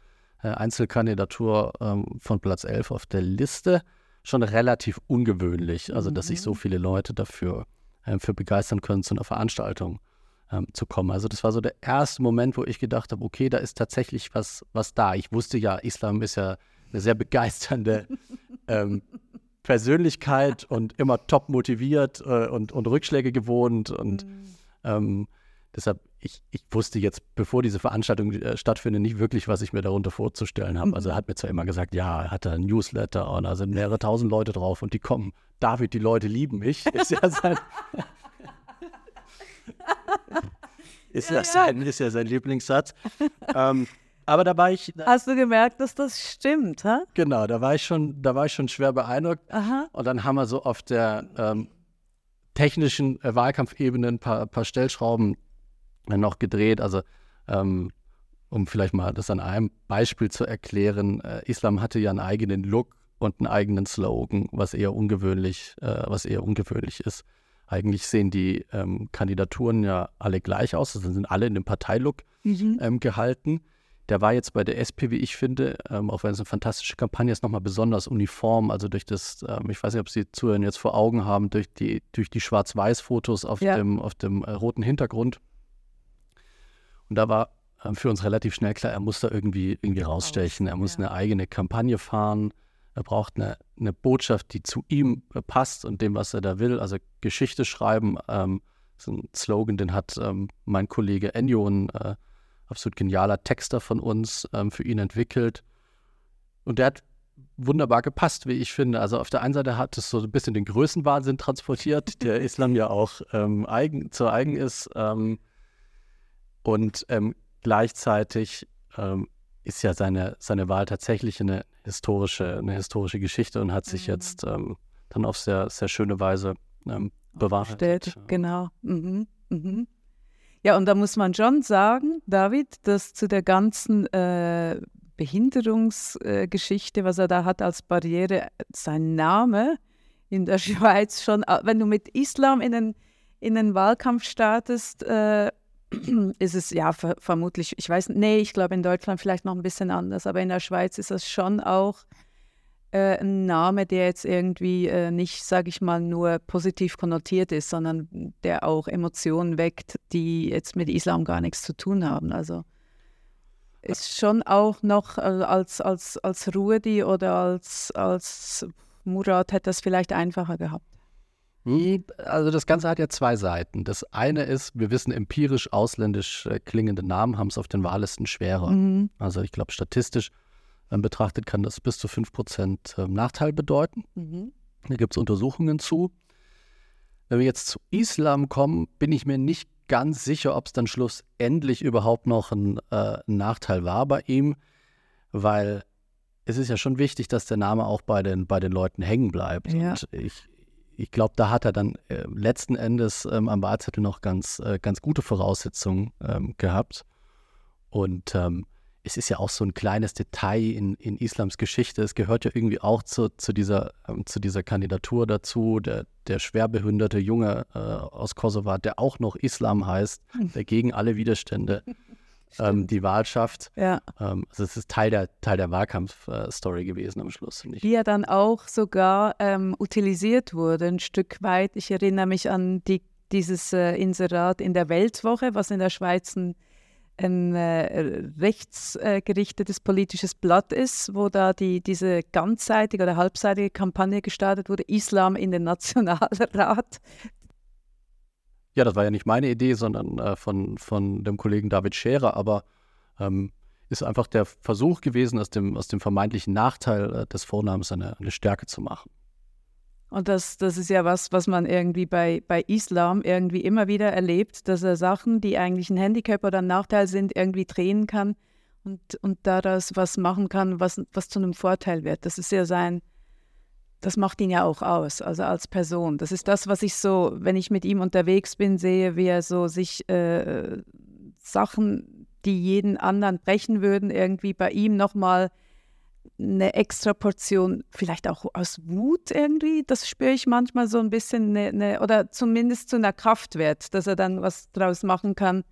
Einzelkandidatur ähm, von Platz 11 auf der Liste. Schon relativ ungewöhnlich, also dass sich so mhm. viele Leute dafür äh, für begeistern können, zu einer Veranstaltung ähm, zu kommen. Also das war so der erste Moment, wo ich gedacht habe, okay, da ist tatsächlich was, was da. Ich wusste ja, Islam ist ja eine sehr begeisternde ähm, Persönlichkeit und immer top motiviert äh, und, und Rückschläge gewohnt und mhm. ähm, deshalb, ich, ich wusste jetzt, bevor diese Veranstaltung äh, stattfindet, nicht wirklich, was ich mir darunter vorzustellen habe. Also er hat mir zwar immer gesagt, ja, er hat ein Newsletter und da sind mehrere tausend Leute drauf und die kommen. David, die Leute lieben mich. Ist ja sein, ist ja, ja, sein, ist ja sein Lieblingssatz. ähm, aber da war ich. Hast du gemerkt, dass das stimmt, ha? Genau, da war ich schon, da war ich schon schwer beeindruckt. Aha. Und dann haben wir so auf der ähm, technischen äh, Wahlkampfebene ein paar, paar Stellschrauben noch gedreht. Also ähm, um vielleicht mal das an einem Beispiel zu erklären, äh, Islam hatte ja einen eigenen Look und einen eigenen Slogan, was eher ungewöhnlich, äh, was eher ungewöhnlich ist. Eigentlich sehen die ähm, Kandidaturen ja alle gleich aus, also sind alle in dem Parteilook mhm. ähm, gehalten. Der war jetzt bei der SP, wie ich finde, ähm, auch wenn es eine fantastische Kampagne ist, nochmal besonders uniform. Also durch das, ähm, ich weiß nicht, ob Sie Zuhörer jetzt vor Augen haben, durch die, durch die Schwarz-Weiß-Fotos auf ja. dem, auf dem äh, roten Hintergrund. Und da war äh, für uns relativ schnell klar, er muss da irgendwie, irgendwie rausstechen. Er muss eine eigene Kampagne fahren. Er braucht eine, eine Botschaft, die zu ihm äh, passt und dem, was er da will. Also Geschichte schreiben. Ähm, ist ein Slogan, den hat ähm, mein Kollege Ennio, ein äh, absolut genialer Texter von uns, ähm, für ihn entwickelt. Und der hat wunderbar gepasst, wie ich finde. Also auf der einen Seite hat es so ein bisschen den Größenwahnsinn transportiert, der Islam ja auch ähm, eigen, zu eigen ist. Und ähm, gleichzeitig ähm, ist ja seine, seine Wahl tatsächlich eine historische, eine historische Geschichte und hat sich mhm. jetzt ähm, dann auf sehr, sehr schöne Weise ähm, bewahrheitet. Genau. Mhm. Mhm. Ja, und da muss man schon sagen, David, dass zu der ganzen äh, Behinderungsgeschichte, äh, was er da hat als Barriere, sein Name in der Schweiz schon, äh, wenn du mit Islam in den, in den Wahlkampf startest, äh, ist es ja ver vermutlich, ich weiß, nee, ich glaube in Deutschland vielleicht noch ein bisschen anders, aber in der Schweiz ist das schon auch äh, ein Name, der jetzt irgendwie äh, nicht, sage ich mal, nur positiv konnotiert ist, sondern der auch Emotionen weckt, die jetzt mit Islam gar nichts zu tun haben. Also ist schon auch noch äh, als, als, als Ruedi oder als, als Murat hätte das vielleicht einfacher gehabt. Hm, also das Ganze hat ja zwei Seiten. Das eine ist, wir wissen empirisch ausländisch äh, klingende Namen haben es auf den Wahllisten schwerer. Mhm. Also ich glaube statistisch betrachtet, kann das bis zu 5% ähm, Nachteil bedeuten. Mhm. Da gibt es Untersuchungen zu. Wenn wir jetzt zu Islam kommen, bin ich mir nicht ganz sicher, ob es dann schlussendlich überhaupt noch ein, äh, Nachteil war bei ihm, weil es ist ja schon wichtig, dass der Name auch bei den, bei den Leuten hängen bleibt. Ja. Und ich, ich glaube, da hat er dann äh, letzten Endes ähm, am Wahlzettel noch ganz, äh, ganz gute Voraussetzungen ähm, gehabt. Und ähm, es ist ja auch so ein kleines Detail in, in Islams Geschichte. Es gehört ja irgendwie auch zu, zu, dieser, ähm, zu dieser Kandidatur dazu. Der, der schwerbehinderte Junge äh, aus Kosovo, der auch noch Islam heißt, hm. der gegen alle Widerstände ähm, die Wahl schafft. Ja. Ähm, also es ist Teil der, Teil der Wahlkampfstory äh, gewesen am Schluss. Die ja dann auch sogar ähm, utilisiert wurde, ein Stück weit. Ich erinnere mich an die, dieses äh, Inserat in der Weltwoche, was in der Schweiz ein ein äh, rechtsgerichtetes politisches Blatt ist, wo da die, diese ganzseitige oder halbseitige Kampagne gestartet wurde, Islam in den Nationalrat. Ja, das war ja nicht meine Idee, sondern äh, von, von dem Kollegen David Scherer, aber ähm, ist einfach der Versuch gewesen, aus dem, aus dem vermeintlichen Nachteil äh, des Vornamens eine, eine Stärke zu machen. Und das, das ist ja was, was man irgendwie bei, bei Islam irgendwie immer wieder erlebt, dass er Sachen, die eigentlich ein Handicap oder ein Nachteil sind, irgendwie drehen kann und, und daraus was machen kann, was, was zu einem Vorteil wird. Das ist ja sein, das macht ihn ja auch aus, also als Person. Das ist das, was ich so, wenn ich mit ihm unterwegs bin, sehe, wie er so sich äh, Sachen, die jeden anderen brechen würden, irgendwie bei ihm nochmal mal eine extra Portion, vielleicht auch aus Wut irgendwie, das spüre ich manchmal so ein bisschen, eine, eine, oder zumindest zu einer Kraft wird, dass er dann was draus machen kann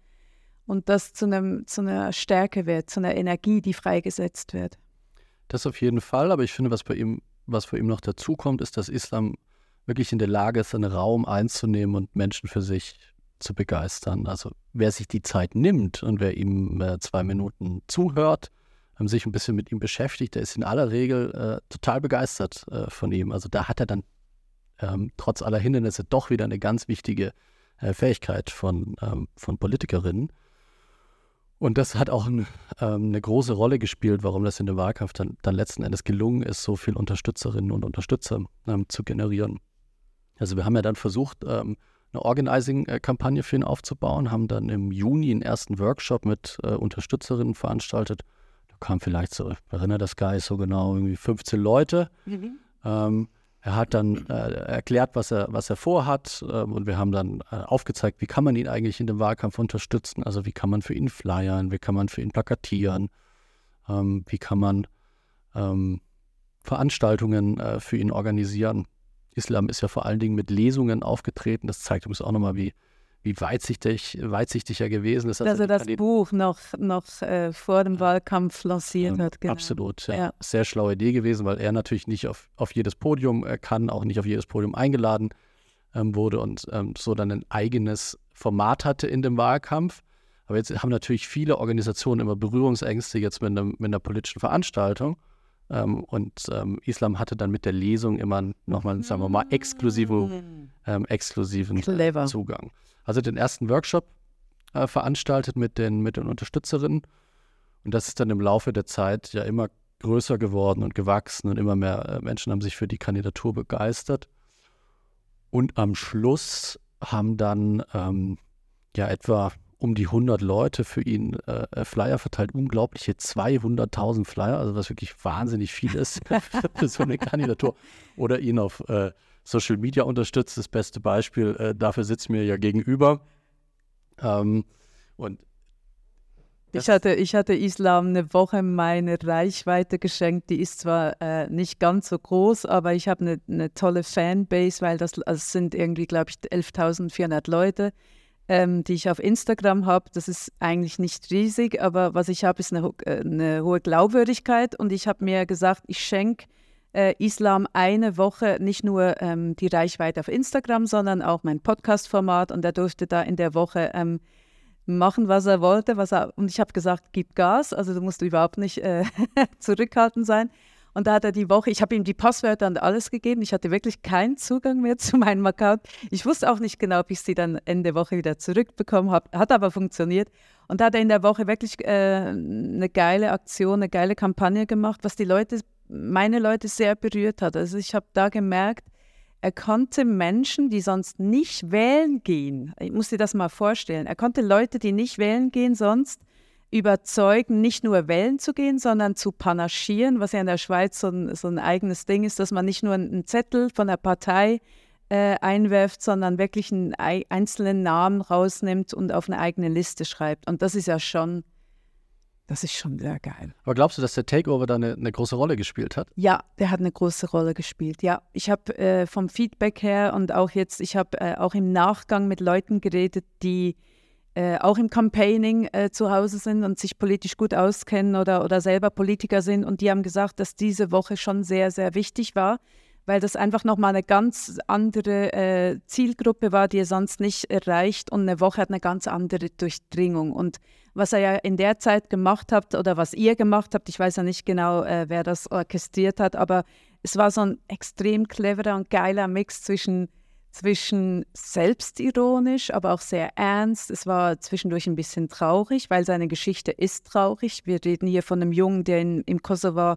und das zu, einem, zu einer Stärke wird, zu einer Energie, die freigesetzt wird. Das auf jeden Fall, aber ich finde, was bei ihm, was bei ihm noch dazu kommt, ist, dass Islam wirklich in der Lage ist, einen Raum einzunehmen und Menschen für sich zu begeistern. Also wer sich die Zeit nimmt und wer ihm äh, zwei Minuten zuhört, haben sich ein bisschen mit ihm beschäftigt. Er ist in aller Regel äh, total begeistert äh, von ihm. Also da hat er dann ähm, trotz aller Hindernisse doch wieder eine ganz wichtige äh, Fähigkeit von, ähm, von Politikerinnen. Und das hat auch ein, ähm, eine große Rolle gespielt, warum das in dem Wahlkampf dann, dann letzten Endes gelungen ist, so viele Unterstützerinnen und Unterstützer ähm, zu generieren. Also wir haben ja dann versucht, ähm, eine Organizing-Kampagne für ihn aufzubauen, haben dann im Juni einen ersten Workshop mit äh, Unterstützerinnen veranstaltet. Da kamen vielleicht so, ich erinnere das gar nicht so genau, irgendwie 15 Leute. Mhm. Er hat dann äh, erklärt, was er, was er vorhat äh, und wir haben dann äh, aufgezeigt, wie kann man ihn eigentlich in dem Wahlkampf unterstützen. Also wie kann man für ihn flyern, wie kann man für ihn plakatieren, ähm, wie kann man ähm, Veranstaltungen äh, für ihn organisieren. Islam ist ja vor allen Dingen mit Lesungen aufgetreten. Das zeigt uns auch nochmal, wie, wie weitsichtig, weitsichtig er gewesen ist. Dass er das Buch noch, noch äh, vor dem Wahlkampf lanciert ja, hat. Genau. Absolut, ja. ja. Sehr schlaue Idee gewesen, weil er natürlich nicht auf, auf jedes Podium äh, kann, auch nicht auf jedes Podium eingeladen ähm, wurde und ähm, so dann ein eigenes Format hatte in dem Wahlkampf. Aber jetzt haben natürlich viele Organisationen immer Berührungsängste jetzt mit, einem, mit einer politischen Veranstaltung. Ähm, und ähm, Islam hatte dann mit der Lesung immer nochmal, sagen wir mal, exklusiven, ähm, exklusiven Clever. Zugang. Also den ersten Workshop äh, veranstaltet mit den, mit den Unterstützerinnen. Und das ist dann im Laufe der Zeit ja immer größer geworden und gewachsen und immer mehr äh, Menschen haben sich für die Kandidatur begeistert. Und am Schluss haben dann ähm, ja etwa um die 100 Leute für ihn äh, äh Flyer verteilt, unglaubliche 200.000 Flyer, also was wirklich wahnsinnig viel ist für so eine Kandidatur. Oder ihn auf äh, Social Media unterstützt, das beste Beispiel, äh, dafür sitzt mir ja gegenüber. Ähm, und ich hatte, ich hatte Islam eine Woche meine Reichweite geschenkt. Die ist zwar äh, nicht ganz so groß, aber ich habe eine, eine tolle Fanbase, weil das also sind irgendwie, glaube ich, 11.400 Leute ähm, die ich auf Instagram habe. Das ist eigentlich nicht riesig, aber was ich habe, ist eine, äh, eine, hohe Glaubwürdigkeit. Und ich habe mir gesagt, ich schenke äh, Islam eine Woche nicht nur ähm, die Reichweite auf Instagram, sondern auch mein Podcast-Format. Und er durfte da in der Woche ähm, machen, was er wollte. Was er, und ich habe gesagt, gib Gas. Also du musst überhaupt nicht äh, zurückhaltend sein. Und da hat er die Woche, ich habe ihm die Passwörter und alles gegeben. Ich hatte wirklich keinen Zugang mehr zu meinem Account. Ich wusste auch nicht genau, ob ich sie dann Ende Woche wieder zurückbekommen habe. Hat aber funktioniert. Und da hat er in der Woche wirklich äh, eine geile Aktion, eine geile Kampagne gemacht, was die Leute, meine Leute sehr berührt hat. Also ich habe da gemerkt, er konnte Menschen, die sonst nicht wählen gehen, ich muss dir das mal vorstellen, er konnte Leute, die nicht wählen gehen, sonst überzeugen, nicht nur wählen zu gehen, sondern zu panaschieren, was ja in der Schweiz so ein, so ein eigenes Ding ist, dass man nicht nur einen Zettel von der Partei äh, einwerft, sondern wirklich einen einzelnen Namen rausnimmt und auf eine eigene Liste schreibt. Und das ist ja schon, das ist schon sehr geil. Aber glaubst du, dass der Takeover da eine, eine große Rolle gespielt hat? Ja, der hat eine große Rolle gespielt. Ja, ich habe äh, vom Feedback her und auch jetzt, ich habe äh, auch im Nachgang mit Leuten geredet, die äh, auch im Campaigning äh, zu Hause sind und sich politisch gut auskennen oder, oder selber Politiker sind. Und die haben gesagt, dass diese Woche schon sehr, sehr wichtig war, weil das einfach nochmal eine ganz andere äh, Zielgruppe war, die er sonst nicht erreicht. Und eine Woche hat eine ganz andere Durchdringung. Und was er ja in der Zeit gemacht hat oder was ihr gemacht habt, ich weiß ja nicht genau, äh, wer das orchestriert hat, aber es war so ein extrem cleverer und geiler Mix zwischen zwischen selbstironisch, aber auch sehr ernst. Es war zwischendurch ein bisschen traurig, weil seine Geschichte ist traurig. Wir reden hier von einem Jungen, der in, im Kosovo,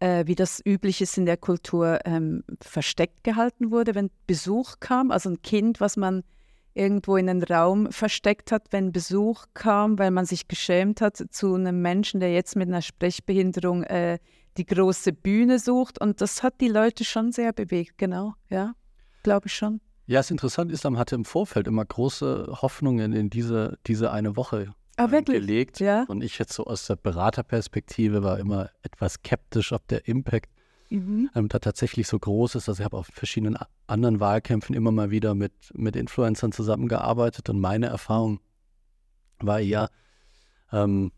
äh, wie das üblich ist in der Kultur, ähm, versteckt gehalten wurde, wenn Besuch kam. Also ein Kind, was man irgendwo in einen Raum versteckt hat, wenn Besuch kam, weil man sich geschämt hat, zu einem Menschen, der jetzt mit einer Sprechbehinderung äh, die große Bühne sucht. Und das hat die Leute schon sehr bewegt, genau, ja, glaube ich schon. Ja, es ist interessant, Islam hatte im Vorfeld immer große Hoffnungen in diese, diese eine Woche ah, gelegt. Ja? Und ich jetzt so aus der Beraterperspektive war immer etwas skeptisch, ob der Impact mhm. ähm, da tatsächlich so groß ist. Also ich habe auf verschiedenen anderen Wahlkämpfen immer mal wieder mit, mit Influencern zusammengearbeitet und meine Erfahrung war eher, ähm,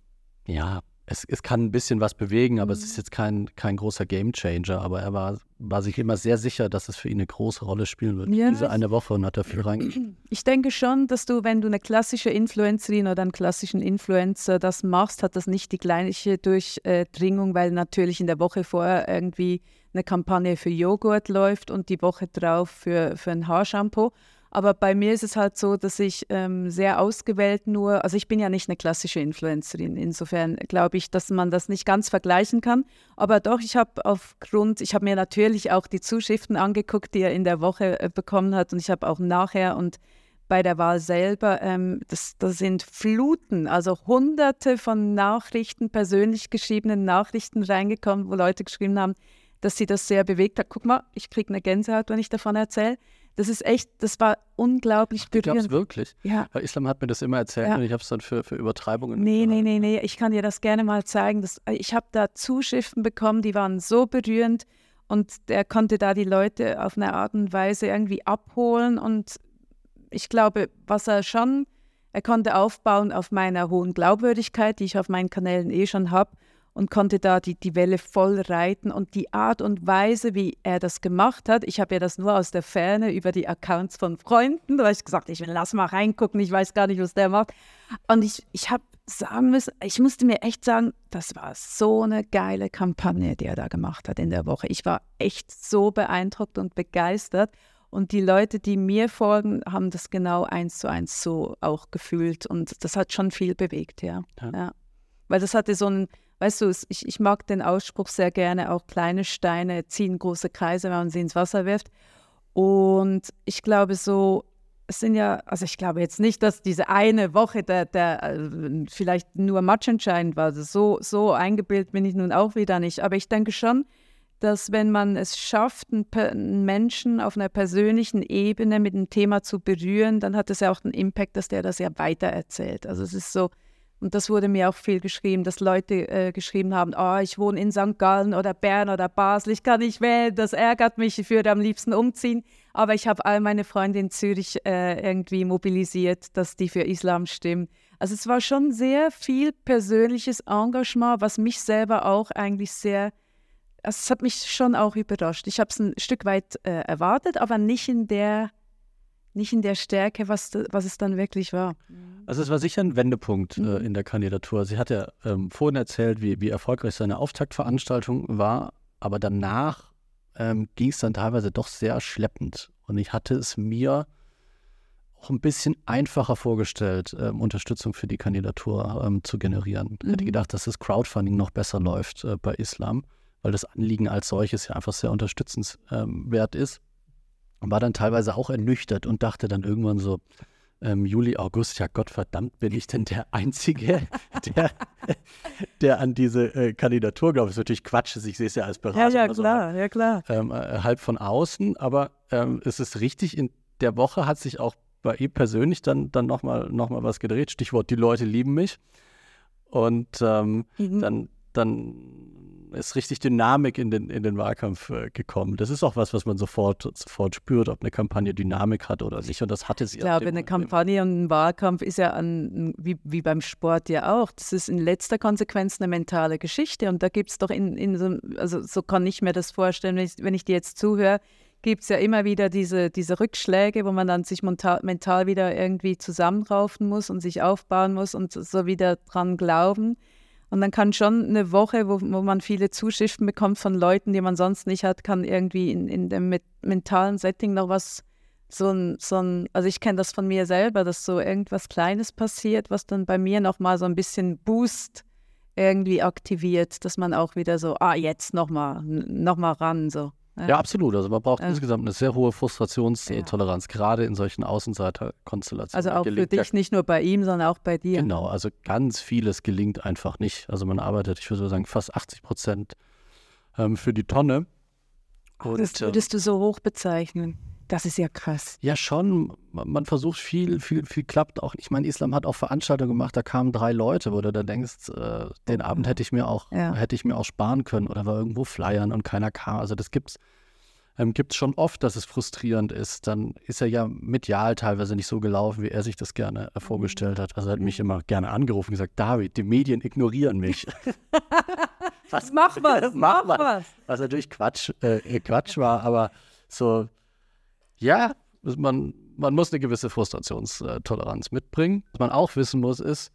ja, es, es kann ein bisschen was bewegen, aber mhm. es ist jetzt kein, kein großer Gamechanger. Aber er war, war sich immer sehr sicher, dass es für ihn eine große Rolle spielen wird. Ja, Diese eine Woche und hat dafür rein. Ich denke schon, dass du, wenn du eine klassische Influencerin oder einen klassischen Influencer das machst, hat das nicht die gleiche Durchdringung, weil natürlich in der Woche vorher irgendwie eine Kampagne für Joghurt läuft und die Woche drauf für, für ein Haarshampoo. Aber bei mir ist es halt so, dass ich ähm, sehr ausgewählt nur, also ich bin ja nicht eine klassische Influencerin. Insofern glaube ich, dass man das nicht ganz vergleichen kann. Aber doch, ich habe aufgrund, ich habe mir natürlich auch die Zuschriften angeguckt, die er in der Woche äh, bekommen hat. Und ich habe auch nachher und bei der Wahl selber, ähm, das, das sind Fluten, also hunderte von Nachrichten, persönlich geschriebenen Nachrichten reingekommen, wo Leute geschrieben haben, dass sie das sehr bewegt hat. Guck mal, ich kriege eine Gänsehaut, wenn ich davon erzähle. Das ist echt, das war unglaublich Ach, berührend. Ich wirklich. Ja. Weil Islam hat mir das immer erzählt ja. und ich habe es dann für, für Übertreibungen. Nee, nee, nee, nee. Ich kann dir das gerne mal zeigen. Das, ich habe da Zuschriften bekommen, die waren so berührend und der konnte da die Leute auf eine Art und Weise irgendwie abholen und ich glaube, was er schon, er konnte aufbauen auf meiner hohen Glaubwürdigkeit, die ich auf meinen Kanälen eh schon habe und konnte da die, die Welle voll reiten und die Art und Weise, wie er das gemacht hat, ich habe ja das nur aus der Ferne über die Accounts von Freunden, da habe ich gesagt, ich will lass mal reingucken, ich weiß gar nicht, was der macht. Und ich, ich habe sagen müssen, ich musste mir echt sagen, das war so eine geile Kampagne, die er da gemacht hat in der Woche. Ich war echt so beeindruckt und begeistert. Und die Leute, die mir folgen, haben das genau eins zu eins so auch gefühlt. Und das hat schon viel bewegt, ja. ja. ja. Weil das hatte so ein, weißt du, ich, ich mag den Ausspruch sehr gerne, auch kleine Steine ziehen große Kreise, wenn man sie ins Wasser wirft. Und ich glaube so, es sind ja, also ich glaube jetzt nicht, dass diese eine Woche der, der äh, vielleicht nur matchentscheidend war. Also so, so eingebildet bin ich nun auch wieder nicht. Aber ich denke schon, dass wenn man es schafft, einen, Menschen auf einer persönlichen Ebene mit einem Thema zu berühren, dann hat es ja auch den Impact, dass der das ja weitererzählt. Also es ist so, und das wurde mir auch viel geschrieben, dass Leute äh, geschrieben haben, oh, ich wohne in St. Gallen oder Bern oder Basel, ich kann nicht wählen, das ärgert mich, ich würde am liebsten umziehen. Aber ich habe all meine Freunde in Zürich äh, irgendwie mobilisiert, dass die für Islam stimmen. Also es war schon sehr viel persönliches Engagement, was mich selber auch eigentlich sehr also es hat mich schon auch überrascht. Ich habe es ein Stück weit äh, erwartet, aber nicht in der nicht in der Stärke, was, was es dann wirklich war. Also es war sicher ein Wendepunkt äh, mhm. äh, in der Kandidatur. Sie hat ja ähm, vorhin erzählt, wie, wie erfolgreich seine Auftaktveranstaltung war, aber danach ähm, ging es dann teilweise doch sehr schleppend. Und ich hatte es mir auch ein bisschen einfacher vorgestellt, ähm, Unterstützung für die Kandidatur ähm, zu generieren. Ich hätte mhm. gedacht, dass das Crowdfunding noch besser läuft äh, bei Islam weil das Anliegen als solches ja einfach sehr unterstützenswert ähm, ist. Und war dann teilweise auch ernüchtert und dachte dann irgendwann so, ähm, Juli, August, ja Gott verdammt, bin ich denn der Einzige, der, der an diese äh, Kandidatur glaubt. Das ist natürlich Quatsch, ich sehe es ja als Berater. Ja, ja, klar, so, ja, klar. Ähm, äh, halb von außen, aber ähm, es ist richtig, in der Woche hat sich auch bei ihm persönlich dann, dann nochmal noch mal was gedreht. Stichwort, die Leute lieben mich. Und ähm, mhm. dann, dann ist richtig Dynamik in den, in den Wahlkampf äh, gekommen. Das ist auch was, was man sofort, sofort spürt, ob eine Kampagne Dynamik hat oder nicht. Und das hatte sie. Ich glaube, eine Kampagne und ein Wahlkampf ist ja an, wie, wie beim Sport ja auch. Das ist in letzter Konsequenz eine mentale Geschichte. Und da gibt es doch in, in so, also so kann ich mir das vorstellen, wenn ich, wenn ich dir jetzt zuhöre, gibt es ja immer wieder diese, diese Rückschläge, wo man dann sich mental, mental wieder irgendwie zusammenraufen muss und sich aufbauen muss und so wieder dran glauben. Und dann kann schon eine Woche, wo, wo man viele Zuschriften bekommt von Leuten, die man sonst nicht hat, kann irgendwie in, in dem mentalen Setting noch was, so ein, so ein also ich kenne das von mir selber, dass so irgendwas Kleines passiert, was dann bei mir nochmal so ein bisschen Boost irgendwie aktiviert, dass man auch wieder so, ah, jetzt nochmal, nochmal ran, so. Ja, absolut. Also man braucht ja. insgesamt eine sehr hohe Frustrationstoleranz, ja. gerade in solchen Außenseiterkonstellationen. Also auch für dich, nicht nur bei ihm, sondern auch bei dir. Genau, also ganz vieles gelingt einfach nicht. Also man arbeitet, ich würde sagen, fast 80 Prozent ähm, für die Tonne. Und, das würdest du so hoch bezeichnen? Das ist ja krass. Ja, schon. Man versucht viel, viel, viel klappt auch. Ich meine, Islam hat auch Veranstaltungen gemacht, da kamen drei Leute, wo du dann denkst, äh, den Abend hätte ich mir auch, ja. hätte ich mir auch sparen können oder war irgendwo flyern und keiner kam. Also das gibt's. Ähm, gibt es schon oft, dass es frustrierend ist. Dann ist er ja medial teilweise nicht so gelaufen, wie er sich das gerne äh, vorgestellt hat. Also er hat mich immer gerne angerufen und gesagt, David, die Medien ignorieren mich. was, mach was, mach, mach was. Was natürlich Quatsch, äh, Quatsch war, aber so, ja, man, man muss eine gewisse Frustrationstoleranz mitbringen. Was man auch wissen muss, ist,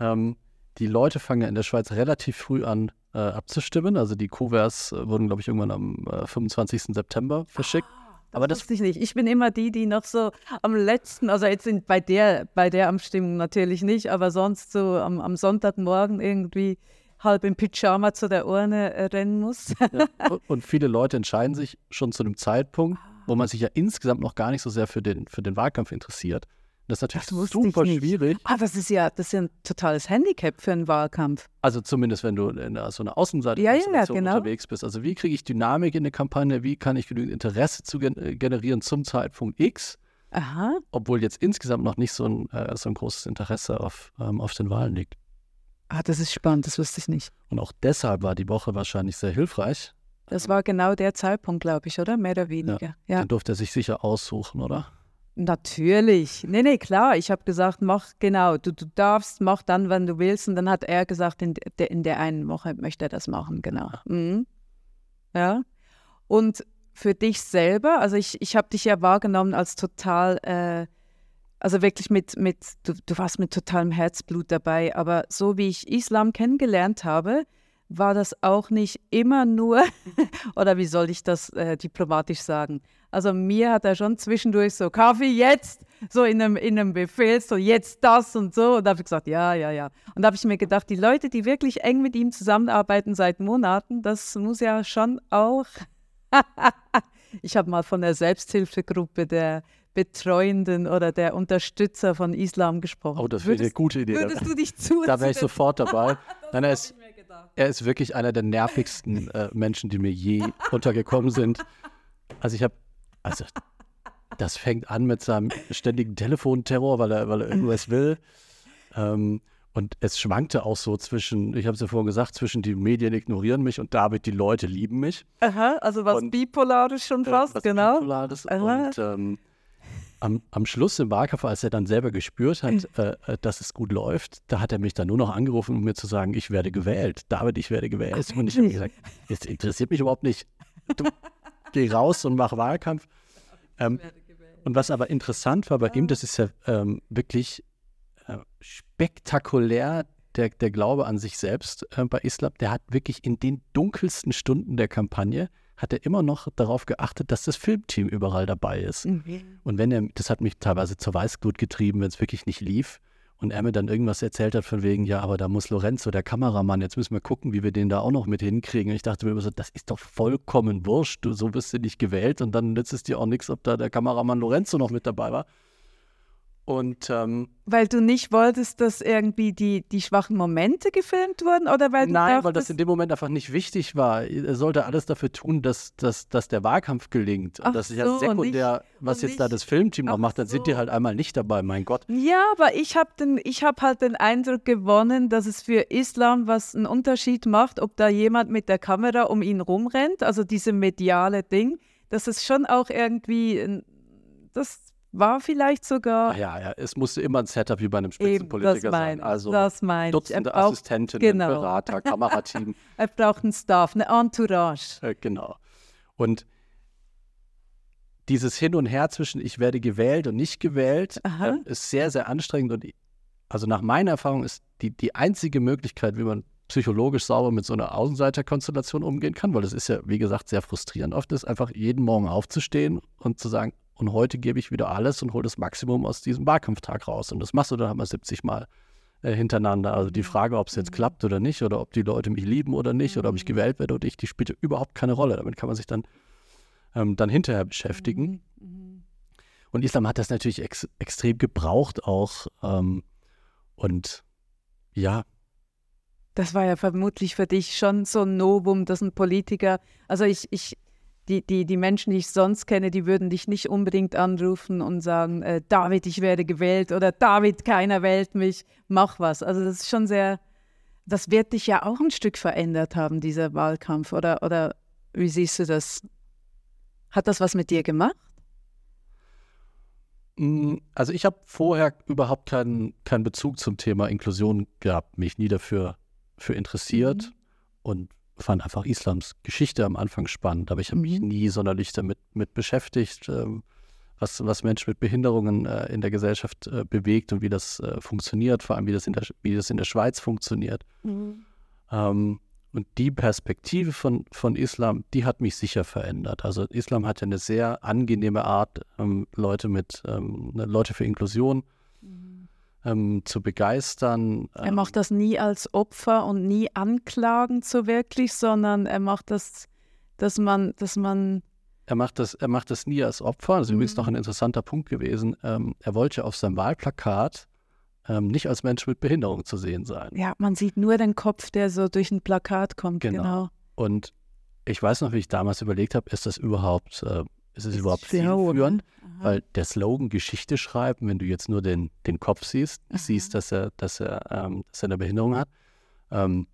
ähm, die Leute fangen ja in der Schweiz relativ früh an äh, abzustimmen. Also die Kuverts äh, wurden, glaube ich, irgendwann am äh, 25. September verschickt. Aber das das, wusste ich nicht. Ich bin immer die, die noch so am letzten, also jetzt sind bei der, bei der Abstimmung natürlich nicht, aber sonst so am, am Sonntagmorgen irgendwie halb im Pyjama zu der Urne äh, rennen muss. ja, und viele Leute entscheiden sich schon zu einem Zeitpunkt, wo man sich ja insgesamt noch gar nicht so sehr für den, für den Wahlkampf interessiert. Das ist natürlich Das super schwierig. Ah, das ist ja, das ist ja ein totales Handicap für einen Wahlkampf. Also zumindest, wenn du in so einer Außenseite Ja, ja, genau. unterwegs bist. Also wie kriege ich Dynamik in eine Kampagne? Wie kann ich genügend Interesse zu äh, generieren zum Zeitpunkt X? Aha. Obwohl jetzt insgesamt noch nicht so ein, äh, so ein großes Interesse auf, ähm, auf den Wahlen liegt. Ah, das ist spannend, das wusste ich nicht. Und auch deshalb war die Woche wahrscheinlich sehr hilfreich. Das war genau der Zeitpunkt, glaube ich, oder? Mehr oder weniger. Ja, Den durfte er sich sicher aussuchen, oder? natürlich. Nee, nee, klar. Ich habe gesagt, mach genau, du, du darfst, mach dann, wenn du willst. Und dann hat er gesagt, in der, in der einen Woche möchte er das machen, genau. Mhm. Ja. Und für dich selber, also ich, ich habe dich ja wahrgenommen als total, äh, also wirklich mit, mit du, du warst mit totalem Herzblut dabei, aber so wie ich Islam kennengelernt habe, war das auch nicht immer nur, oder wie soll ich das äh, diplomatisch sagen? Also mir hat er schon zwischendurch so Kaffee jetzt, so in einem, in einem Befehl, so jetzt das und so. Und da habe ich gesagt, ja, ja, ja. Und da habe ich mir gedacht, die Leute, die wirklich eng mit ihm zusammenarbeiten seit Monaten, das muss ja schon auch. ich habe mal von der Selbsthilfegruppe der Betreuenden oder der Unterstützer von Islam gesprochen. Oh, das wäre eine gute Idee. Würdest du dich zu? Da wäre ich sofort dabei. Nein, er hab ist. Er ist wirklich einer der nervigsten äh, Menschen, die mir je untergekommen sind. Also ich habe, also das fängt an mit seinem ständigen Telefonterror, weil er, weil er irgendwas will. Ähm, und es schwankte auch so zwischen, ich habe es ja vorhin gesagt, zwischen die Medien ignorieren mich und David, die Leute lieben mich. Aha, also was Und- Bipolares schon Äh, fast, was genau. Bipolares. Aha. Und ähm, am, am Schluss im Wahlkampf, als er dann selber gespürt hat, äh, äh, dass es gut läuft, da hat er mich dann nur noch angerufen, um mir zu sagen, ich werde gewählt. David, ich werde gewählt. Und ich habe wirklich? gesagt, das interessiert mich überhaupt nicht. Du geh raus und mach Wahlkampf. Ähm, und was aber interessant war bei ihm, das ist ja ähm, wirklich äh, spektakulär, der, der Glaube an sich selbst äh, bei Islam, der hat wirklich in den dunkelsten Stunden der Kampagne, hat er immer noch darauf geachtet, dass das Filmteam überall dabei ist. Mhm. Und wenn er, das hat mich teilweise zur Weißglut getrieben, wenn es wirklich nicht lief. Und er mir dann irgendwas erzählt hat von wegen, ja, aber da muss Lorenzo, der Kameramann, jetzt müssen wir gucken, wie wir den da auch noch mit hinkriegen. Und ich dachte mir immer so, das ist doch vollkommen wurscht, du, so bist du nicht gewählt und dann nützt es dir auch nichts, ob da der Kameramann Lorenzo noch mit dabei war. Und ähm, Weil du nicht wolltest, dass irgendwie die, die schwachen Momente gefilmt wurden oder weil nein, weil das dachtest, in dem Moment einfach nicht wichtig war. Er sollte alles dafür tun, dass, dass, dass der Wahlkampf gelingt. Ach Und das ist ja so, und sekundär, nicht- was jetzt da nicht- das Filmteam noch Ach macht, dann sind die so. halt einmal nicht dabei, mein Gott. Ja, aber ich habe hab halt den Eindruck gewonnen, dass es für Islam was einen Unterschied macht, ob da jemand mit der Kamera um ihn rumrennt, also diese mediale Ding, dass es schon auch irgendwie, das war vielleicht sogar Ach ja, ja, es musste immer ein Setup wie bei einem eben, das Spitzenpolitiker sein. Also das. Er Dutzende braucht, Assistentinnen, genau. Berater, Kamerateam. er braucht einen Staff, eine Entourage. äh, genau. Und dieses Hin und Her zwischen ich werde gewählt und nicht gewählt äh, ist sehr, sehr anstrengend. Und also nach meiner Erfahrung ist die, die einzige Möglichkeit, wie man psychologisch sauber mit so einer Außenseiterkonstellation umgehen kann, weil das ist ja, wie gesagt, sehr frustrierend oft, ist einfach jeden Morgen aufzustehen und zu sagen, und heute gebe ich wieder alles und hole das Maximum aus diesem Wahlkampftag raus. Und das machst du dann halt mal 70 Mal äh, hintereinander. Also die Frage, ob es jetzt klappt oder nicht, oder ob die Leute mich lieben oder nicht, oder ob ich gewählt werde oder nicht, die spielt überhaupt keine Rolle. Damit kann man sich dann, ähm, dann hinterher beschäftigen. Und Islam hat das natürlich ex extrem gebraucht auch. Ähm, und ja, Das war ja vermutlich für dich schon so ein Novum, dass ein Politiker, also ich, ich, die, die, die Menschen, die ich sonst kenne, die würden dich nicht unbedingt anrufen und sagen, äh, David, ich werde gewählt oder David, keiner wählt mich, mach was. Also das ist schon sehr, das wird dich ja auch ein Stück verändert haben, dieser Wahlkampf. Oder, oder wie siehst du das? Hat das was mit dir gemacht? Mm, Also ich habe vorher überhaupt keinen, keinen Bezug zum Thema Inklusion gehabt, mich nie dafür für interessiert und fand einfach Islams Geschichte am Anfang spannend, aber ich habe mich Mhm. nie sonderlich damit mit beschäftigt, ähm, was, was Menschen mit Behinderungen äh, in der Gesellschaft äh, bewegt und wie das äh, funktioniert, vor allem wie das, in der, wie das in der Schweiz funktioniert. Ähm, und die Perspektive von, von Islam, die hat mich sicher verändert. Also Islam hat ja eine sehr angenehme Art, ähm, Leute mit, ähm, ne, Leute für Inklusion mhm. Ähm, zu begeistern. Er macht das nie als Opfer und nie anklagend so wirklich, sondern er macht das, dass man, dass man er macht das, er macht das nie als Opfer. Das ist mhm. übrigens noch ein interessanter Punkt gewesen. Ähm, er wollte auf seinem Wahlplakat ähm, nicht als Mensch mit Behinderung zu sehen sein. Ja, man sieht nur den Kopf, der so durch ein Plakat kommt. Genau. genau. Und ich weiß noch, wie ich damals überlegt habe, ist das überhaupt, äh, ist es überhaupt zielführend? Weil der Slogan Geschichte schreiben, wenn du jetzt nur den, den Kopf siehst, Aha. siehst, dass er, dass er, ähm, dass er eine Behinderung hat, ähm,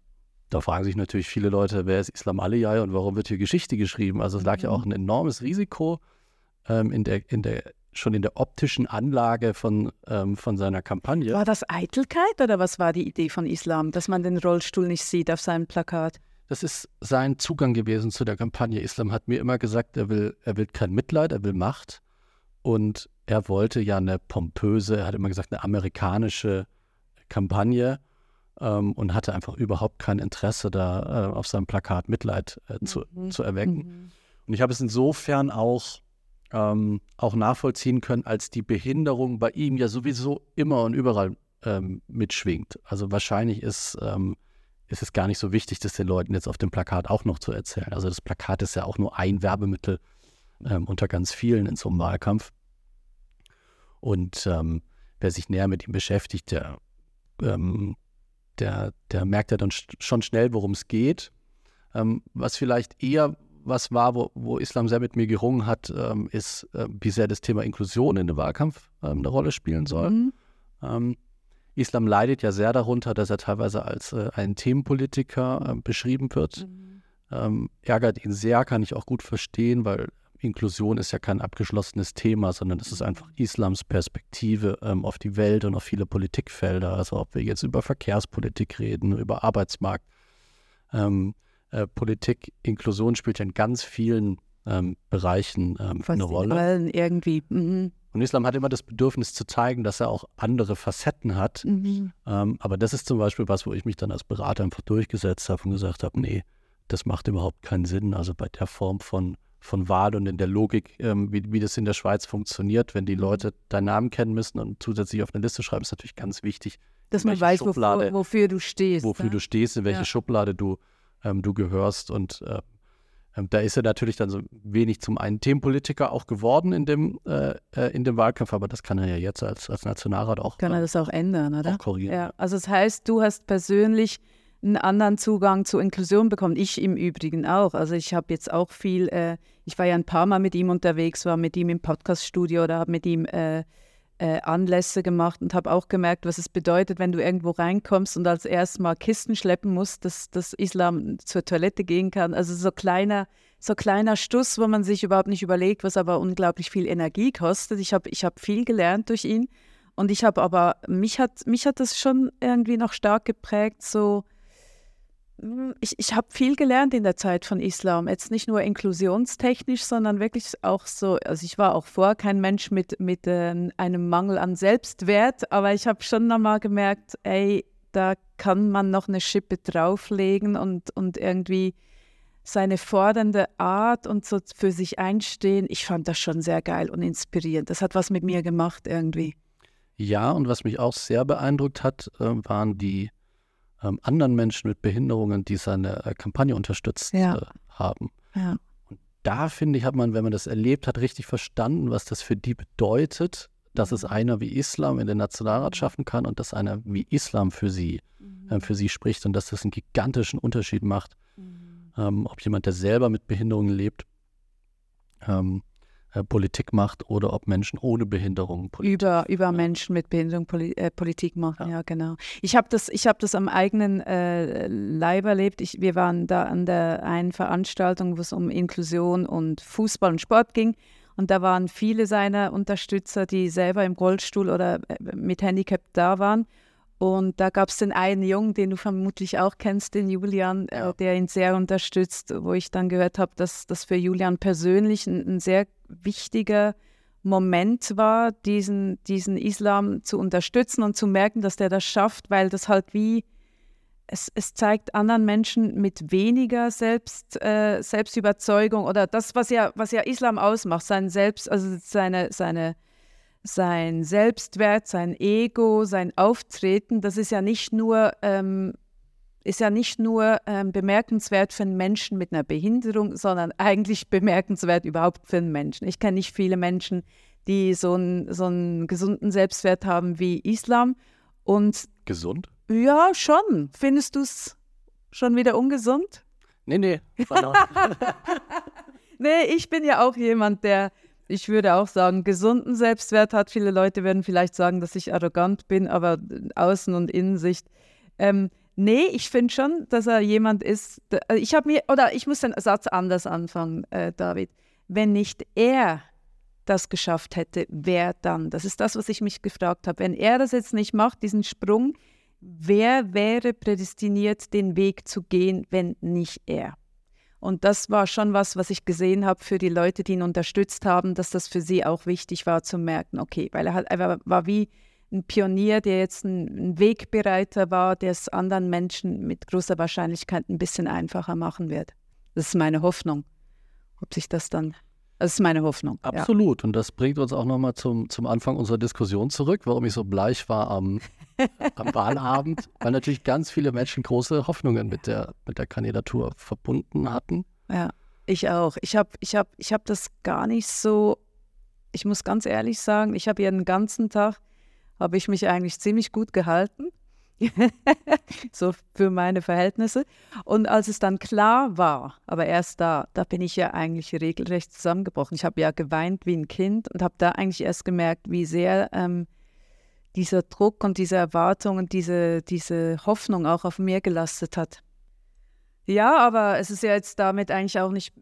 da fragen sich natürlich viele Leute, wer ist Islam Aliyah und warum wird hier Geschichte geschrieben? Also es lag mhm. ja auch ein enormes Risiko ähm, in, der, in der schon in der optischen Anlage von, ähm, von seiner Kampagne. War das Eitelkeit oder was war die Idee von Islam, dass man den Rollstuhl nicht sieht auf seinem Plakat? Das ist sein Zugang gewesen zu der Kampagne. Islam hat mir immer gesagt, er will, er will kein Mitleid, er will Macht. Und er wollte ja eine pompöse, er hat immer gesagt, eine amerikanische Kampagne ähm, und hatte einfach überhaupt kein Interesse, da äh, auf seinem Plakat Mitleid äh, zu, mhm. zu erwecken. Mhm. Und ich habe es insofern auch ähm, auch nachvollziehen können, als die Behinderung bei ihm ja sowieso immer und überall ähm, mitschwingt. Also wahrscheinlich ist, ähm, ist es gar nicht so wichtig, das den Leuten jetzt auf dem Plakat auch noch zu erzählen. Also das Plakat ist ja auch nur ein Werbemittel ähm, unter ganz vielen in so einem Wahlkampf. Und ähm, wer sich näher mit ihm beschäftigt, der, ähm, der, der merkt ja dann schon schnell, worum es geht. was vielleicht eher was war, wo, wo Islam sehr mit mir gerungen hat, ähm, ist, äh, wie sehr das Thema Inklusion in dem Wahlkampf ähm, eine Rolle spielen soll. Mhm. Islam leidet ja sehr darunter, dass er teilweise als äh, ein Themenpolitiker äh, beschrieben wird. Mhm. Ähm, ärgert ihn sehr, kann ich auch gut verstehen, weil Inklusion ist ja kein abgeschlossenes Thema, sondern es ist mhm. einfach Islams Perspektive ähm, auf die Welt und auf viele Politikfelder. Also ob wir jetzt über Verkehrspolitik reden, über Arbeitsmarkt. Ähm, äh, Politik, Inklusion spielt ja in ganz vielen ähm, Bereichen ähm, eine Rolle. Allen irgendwie. Mhm. Und Islam hat immer das Bedürfnis zu zeigen, dass er auch andere Facetten hat. Mhm. Ähm, aber das ist zum Beispiel was, wo ich mich dann als Berater einfach durchgesetzt habe und gesagt habe, nee, das macht überhaupt keinen Sinn. Also bei der Form von, von Wahl und in der Logik, ähm, wie, wie das in der Schweiz funktioniert, wenn die mhm. Leute deinen Namen kennen müssen und zusätzlich auf eine Liste schreiben, ist natürlich ganz wichtig. Dass man weiß, wofür, wofür, du stehst. Wofür ne? du stehst, in welche ja. Schublade du ähm, du gehörst. Und äh, da ist er natürlich dann so wenig zum einen Themenpolitiker auch geworden in dem, äh, äh, in dem Wahlkampf, aber das kann er ja jetzt als, als Nationalrat auch. Kann er das auch ändern, oder? Auch korrigieren. Ja, also das heißt, du hast persönlich einen anderen Zugang zur Inklusion bekommen. Ich im Übrigen auch. Also ich habe jetzt auch viel, äh, ich war ja ein paar Mal mit ihm unterwegs, war mit ihm im Podcaststudio oder habe mit ihm äh, äh, Anlässe gemacht und habe auch gemerkt, was es bedeutet, wenn du irgendwo reinkommst und als erstes mal Kisten schleppen musst, dass, dass Islam zur Toilette gehen kann. Also so kleiner, so kleiner Stuss, wo man sich überhaupt nicht überlegt, was aber unglaublich viel Energie kostet. Ich habe ich hab viel gelernt durch ihn und ich habe aber, mich hat, mich hat das schon irgendwie noch stark geprägt, so ich, ich habe viel gelernt in der Zeit von Islam. Jetzt nicht nur inklusionstechnisch, sondern wirklich auch so, also ich war auch vorher kein Mensch mit, mit äh, einem Mangel an Selbstwert, aber ich habe schon nochmal gemerkt, ey, da kann man noch eine Schippe drauflegen und, und irgendwie seine fordernde Art und so für sich einstehen. Ich fand das schon sehr geil und inspirierend. Das hat was mit mir gemacht irgendwie. Ja, und was mich auch sehr beeindruckt hat, äh, waren die ähm, anderen Menschen mit Behinderungen, die seine äh, Kampagne unterstützt ja. äh, haben. Ja. Und da finde ich, hat man, wenn man das erlebt hat, richtig verstanden, was das für die bedeutet, dass es mhm. einer wie Islam in den Nationalrat schaffen kann und dass einer wie Islam für sie, mhm. äh, für sie spricht und dass das einen gigantischen Unterschied macht, mhm. ähm, ob jemand, der selber mit Behinderungen lebt, ähm, äh, Politik macht oder ob Menschen ohne Behinderung Politik Über, über ja. Menschen mit Behinderung Poli äh, Politik machen, ja. ja, genau. Ich habe das, hab das am eigenen äh, Leib erlebt. Ich, wir waren da an der einen Veranstaltung, wo es um Inklusion und Fußball und Sport ging. Und da waren viele seiner Unterstützer, die selber im Rollstuhl oder äh, mit Handicap da waren. Und da gab es den einen Jungen, den du vermutlich auch kennst, den Julian, äh, ja. äh, der ihn sehr unterstützt, wo ich dann gehört habe, dass das für Julian persönlich ein, ein, sehr wichtiger Moment war, diesen, diesen Islam zu unterstützen und zu merken, dass der das schafft, weil das halt wie es, es, zeigt anderen Menschen mit weniger Selbst, äh, Selbstüberzeugung oder das, was ja, was ja Islam ausmacht, sein Selbst, also seine, seine, sein Selbstwert, sein Ego, sein Auftreten, das ist ja nicht nur, ähm, ist ja nicht nur ähm, bemerkenswert für einen Menschen mit einer Behinderung, sondern eigentlich bemerkenswert überhaupt für einen Menschen. Ich kenne nicht viele Menschen, die so einen, so einen gesunden Selbstwert haben wie Islam. Und Gesund? Ja, schon. Findest du es schon wieder ungesund? Nee, nee. nee, ich bin ja auch jemand, der, ich würde auch sagen, gesunden Selbstwert hat. Viele Leute werden vielleicht sagen, dass ich arrogant bin, aber Außen- und Innensicht. Ähm, nee, ich finde schon, dass er jemand ist. Der, ich habe mir, oder ich muss den Satz anders anfangen, äh, David. Wenn nicht er das geschafft hätte, wer dann? Das ist das, was ich mich gefragt habe. Wenn er das jetzt nicht macht, diesen Sprung, wer wäre prädestiniert, den Weg zu gehen, wenn nicht er? Und das war schon was, was ich gesehen habe für die Leute, die ihn unterstützt haben, dass das für sie auch wichtig war zu merken, okay, weil er, hat, er war wie ein Pionier, der jetzt ein, ein Wegbereiter war, der es anderen Menschen mit großer Wahrscheinlichkeit ein bisschen einfacher machen wird. Das ist meine Hoffnung. Ob sich das dann das ist meine Hoffnung. Absolut. Ja. Und das bringt uns auch nochmal zum, zum Anfang unserer Diskussion zurück, warum ich so bleich war am, am Wahlabend, weil natürlich ganz viele Menschen große Hoffnungen mit der, mit der Kandidatur verbunden hatten. Ja, ich auch. Ich habe ich hab, ich hab das gar nicht so, ich muss ganz ehrlich sagen, ich habe ja den ganzen Tag, habe ich mich eigentlich ziemlich gut gehalten. so für meine Verhältnisse. Und als es dann klar war, aber erst da, da bin ich ja eigentlich regelrecht zusammengebrochen. Ich habe ja geweint wie ein Kind und habe da eigentlich erst gemerkt, wie sehr ähm, dieser Druck und diese Erwartung und diese, diese Hoffnung auch auf mir gelastet hat. Ja, aber es ist ja jetzt damit eigentlich auch nicht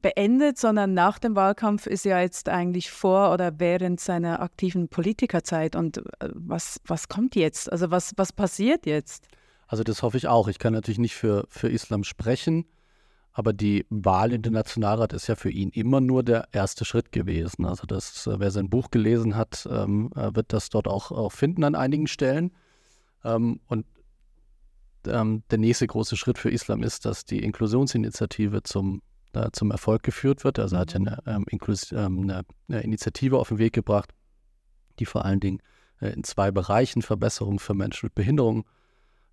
beendet, sondern nach dem Wahlkampf ist ja jetzt eigentlich vor oder während seiner aktiven Politikerzeit. Und äh, was, was kommt jetzt? Also was, was passiert jetzt? Also das hoffe ich auch. Ich kann natürlich nicht für, für Islam sprechen, aber die Wahl in den Nationalrat ist ja für ihn immer nur der erste Schritt gewesen. Also das, äh, wer sein Buch gelesen hat, ähm, äh, wird das dort auch, finden an einigen Stellen. Ähm, und ähm, der nächste große Schritt für Islam ist, dass die Inklusionsinitiative zum äh, zum Erfolg geführt wird. Also er hat ja eine, ähm, ähm, eine, eine, Initiative auf den Weg gebracht, die vor allen Dingen äh, in zwei Bereichen Verbesserungen für Menschen mit Behinderung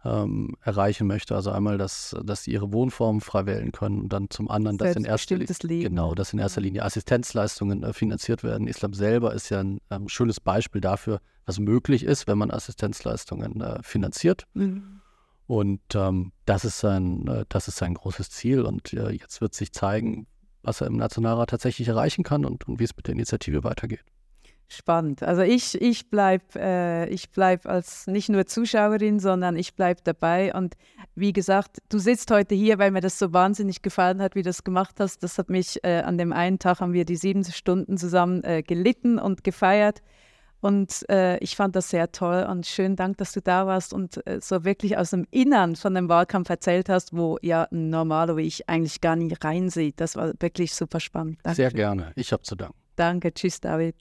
ähm, erreichen möchte. Also einmal, dass, dass sie ihre Wohnformen frei wählen können und dann zum anderen, dass in erster, genau, dass in erster Linie Assistenzleistungen äh, finanziert werden. Islam selber ist ja ein ähm, schönes Beispiel dafür, was möglich ist, wenn man Assistenzleistungen äh, finanziert. Mhm. Und ähm, das, ist sein, äh, das ist sein großes Ziel. Und äh, jetzt wird sich zeigen, was er im Nationalrat tatsächlich erreichen kann und, und wie es mit der Initiative weitergeht. Spannend. Also ich, ich bleibe äh, bleib als nicht nur Zuschauerin, sondern ich bleibe dabei. Und wie gesagt, du sitzt heute hier, weil mir das so wahnsinnig gefallen hat, wie du das gemacht hast. Das hat mich äh, an dem einen Tag haben wir die sieben Stunden zusammen äh, gelitten und gefeiert. Und äh, ich fand das sehr toll und schönen Dank, dass du da warst und äh, so wirklich aus dem Innern von dem Wahlkampf erzählt hast, wo ja ein Normaler wie ich eigentlich gar nicht reinsieht. Das war wirklich super spannend. Dankeschön. Sehr gerne. Ich habe zu danken. Danke. Tschüss, David.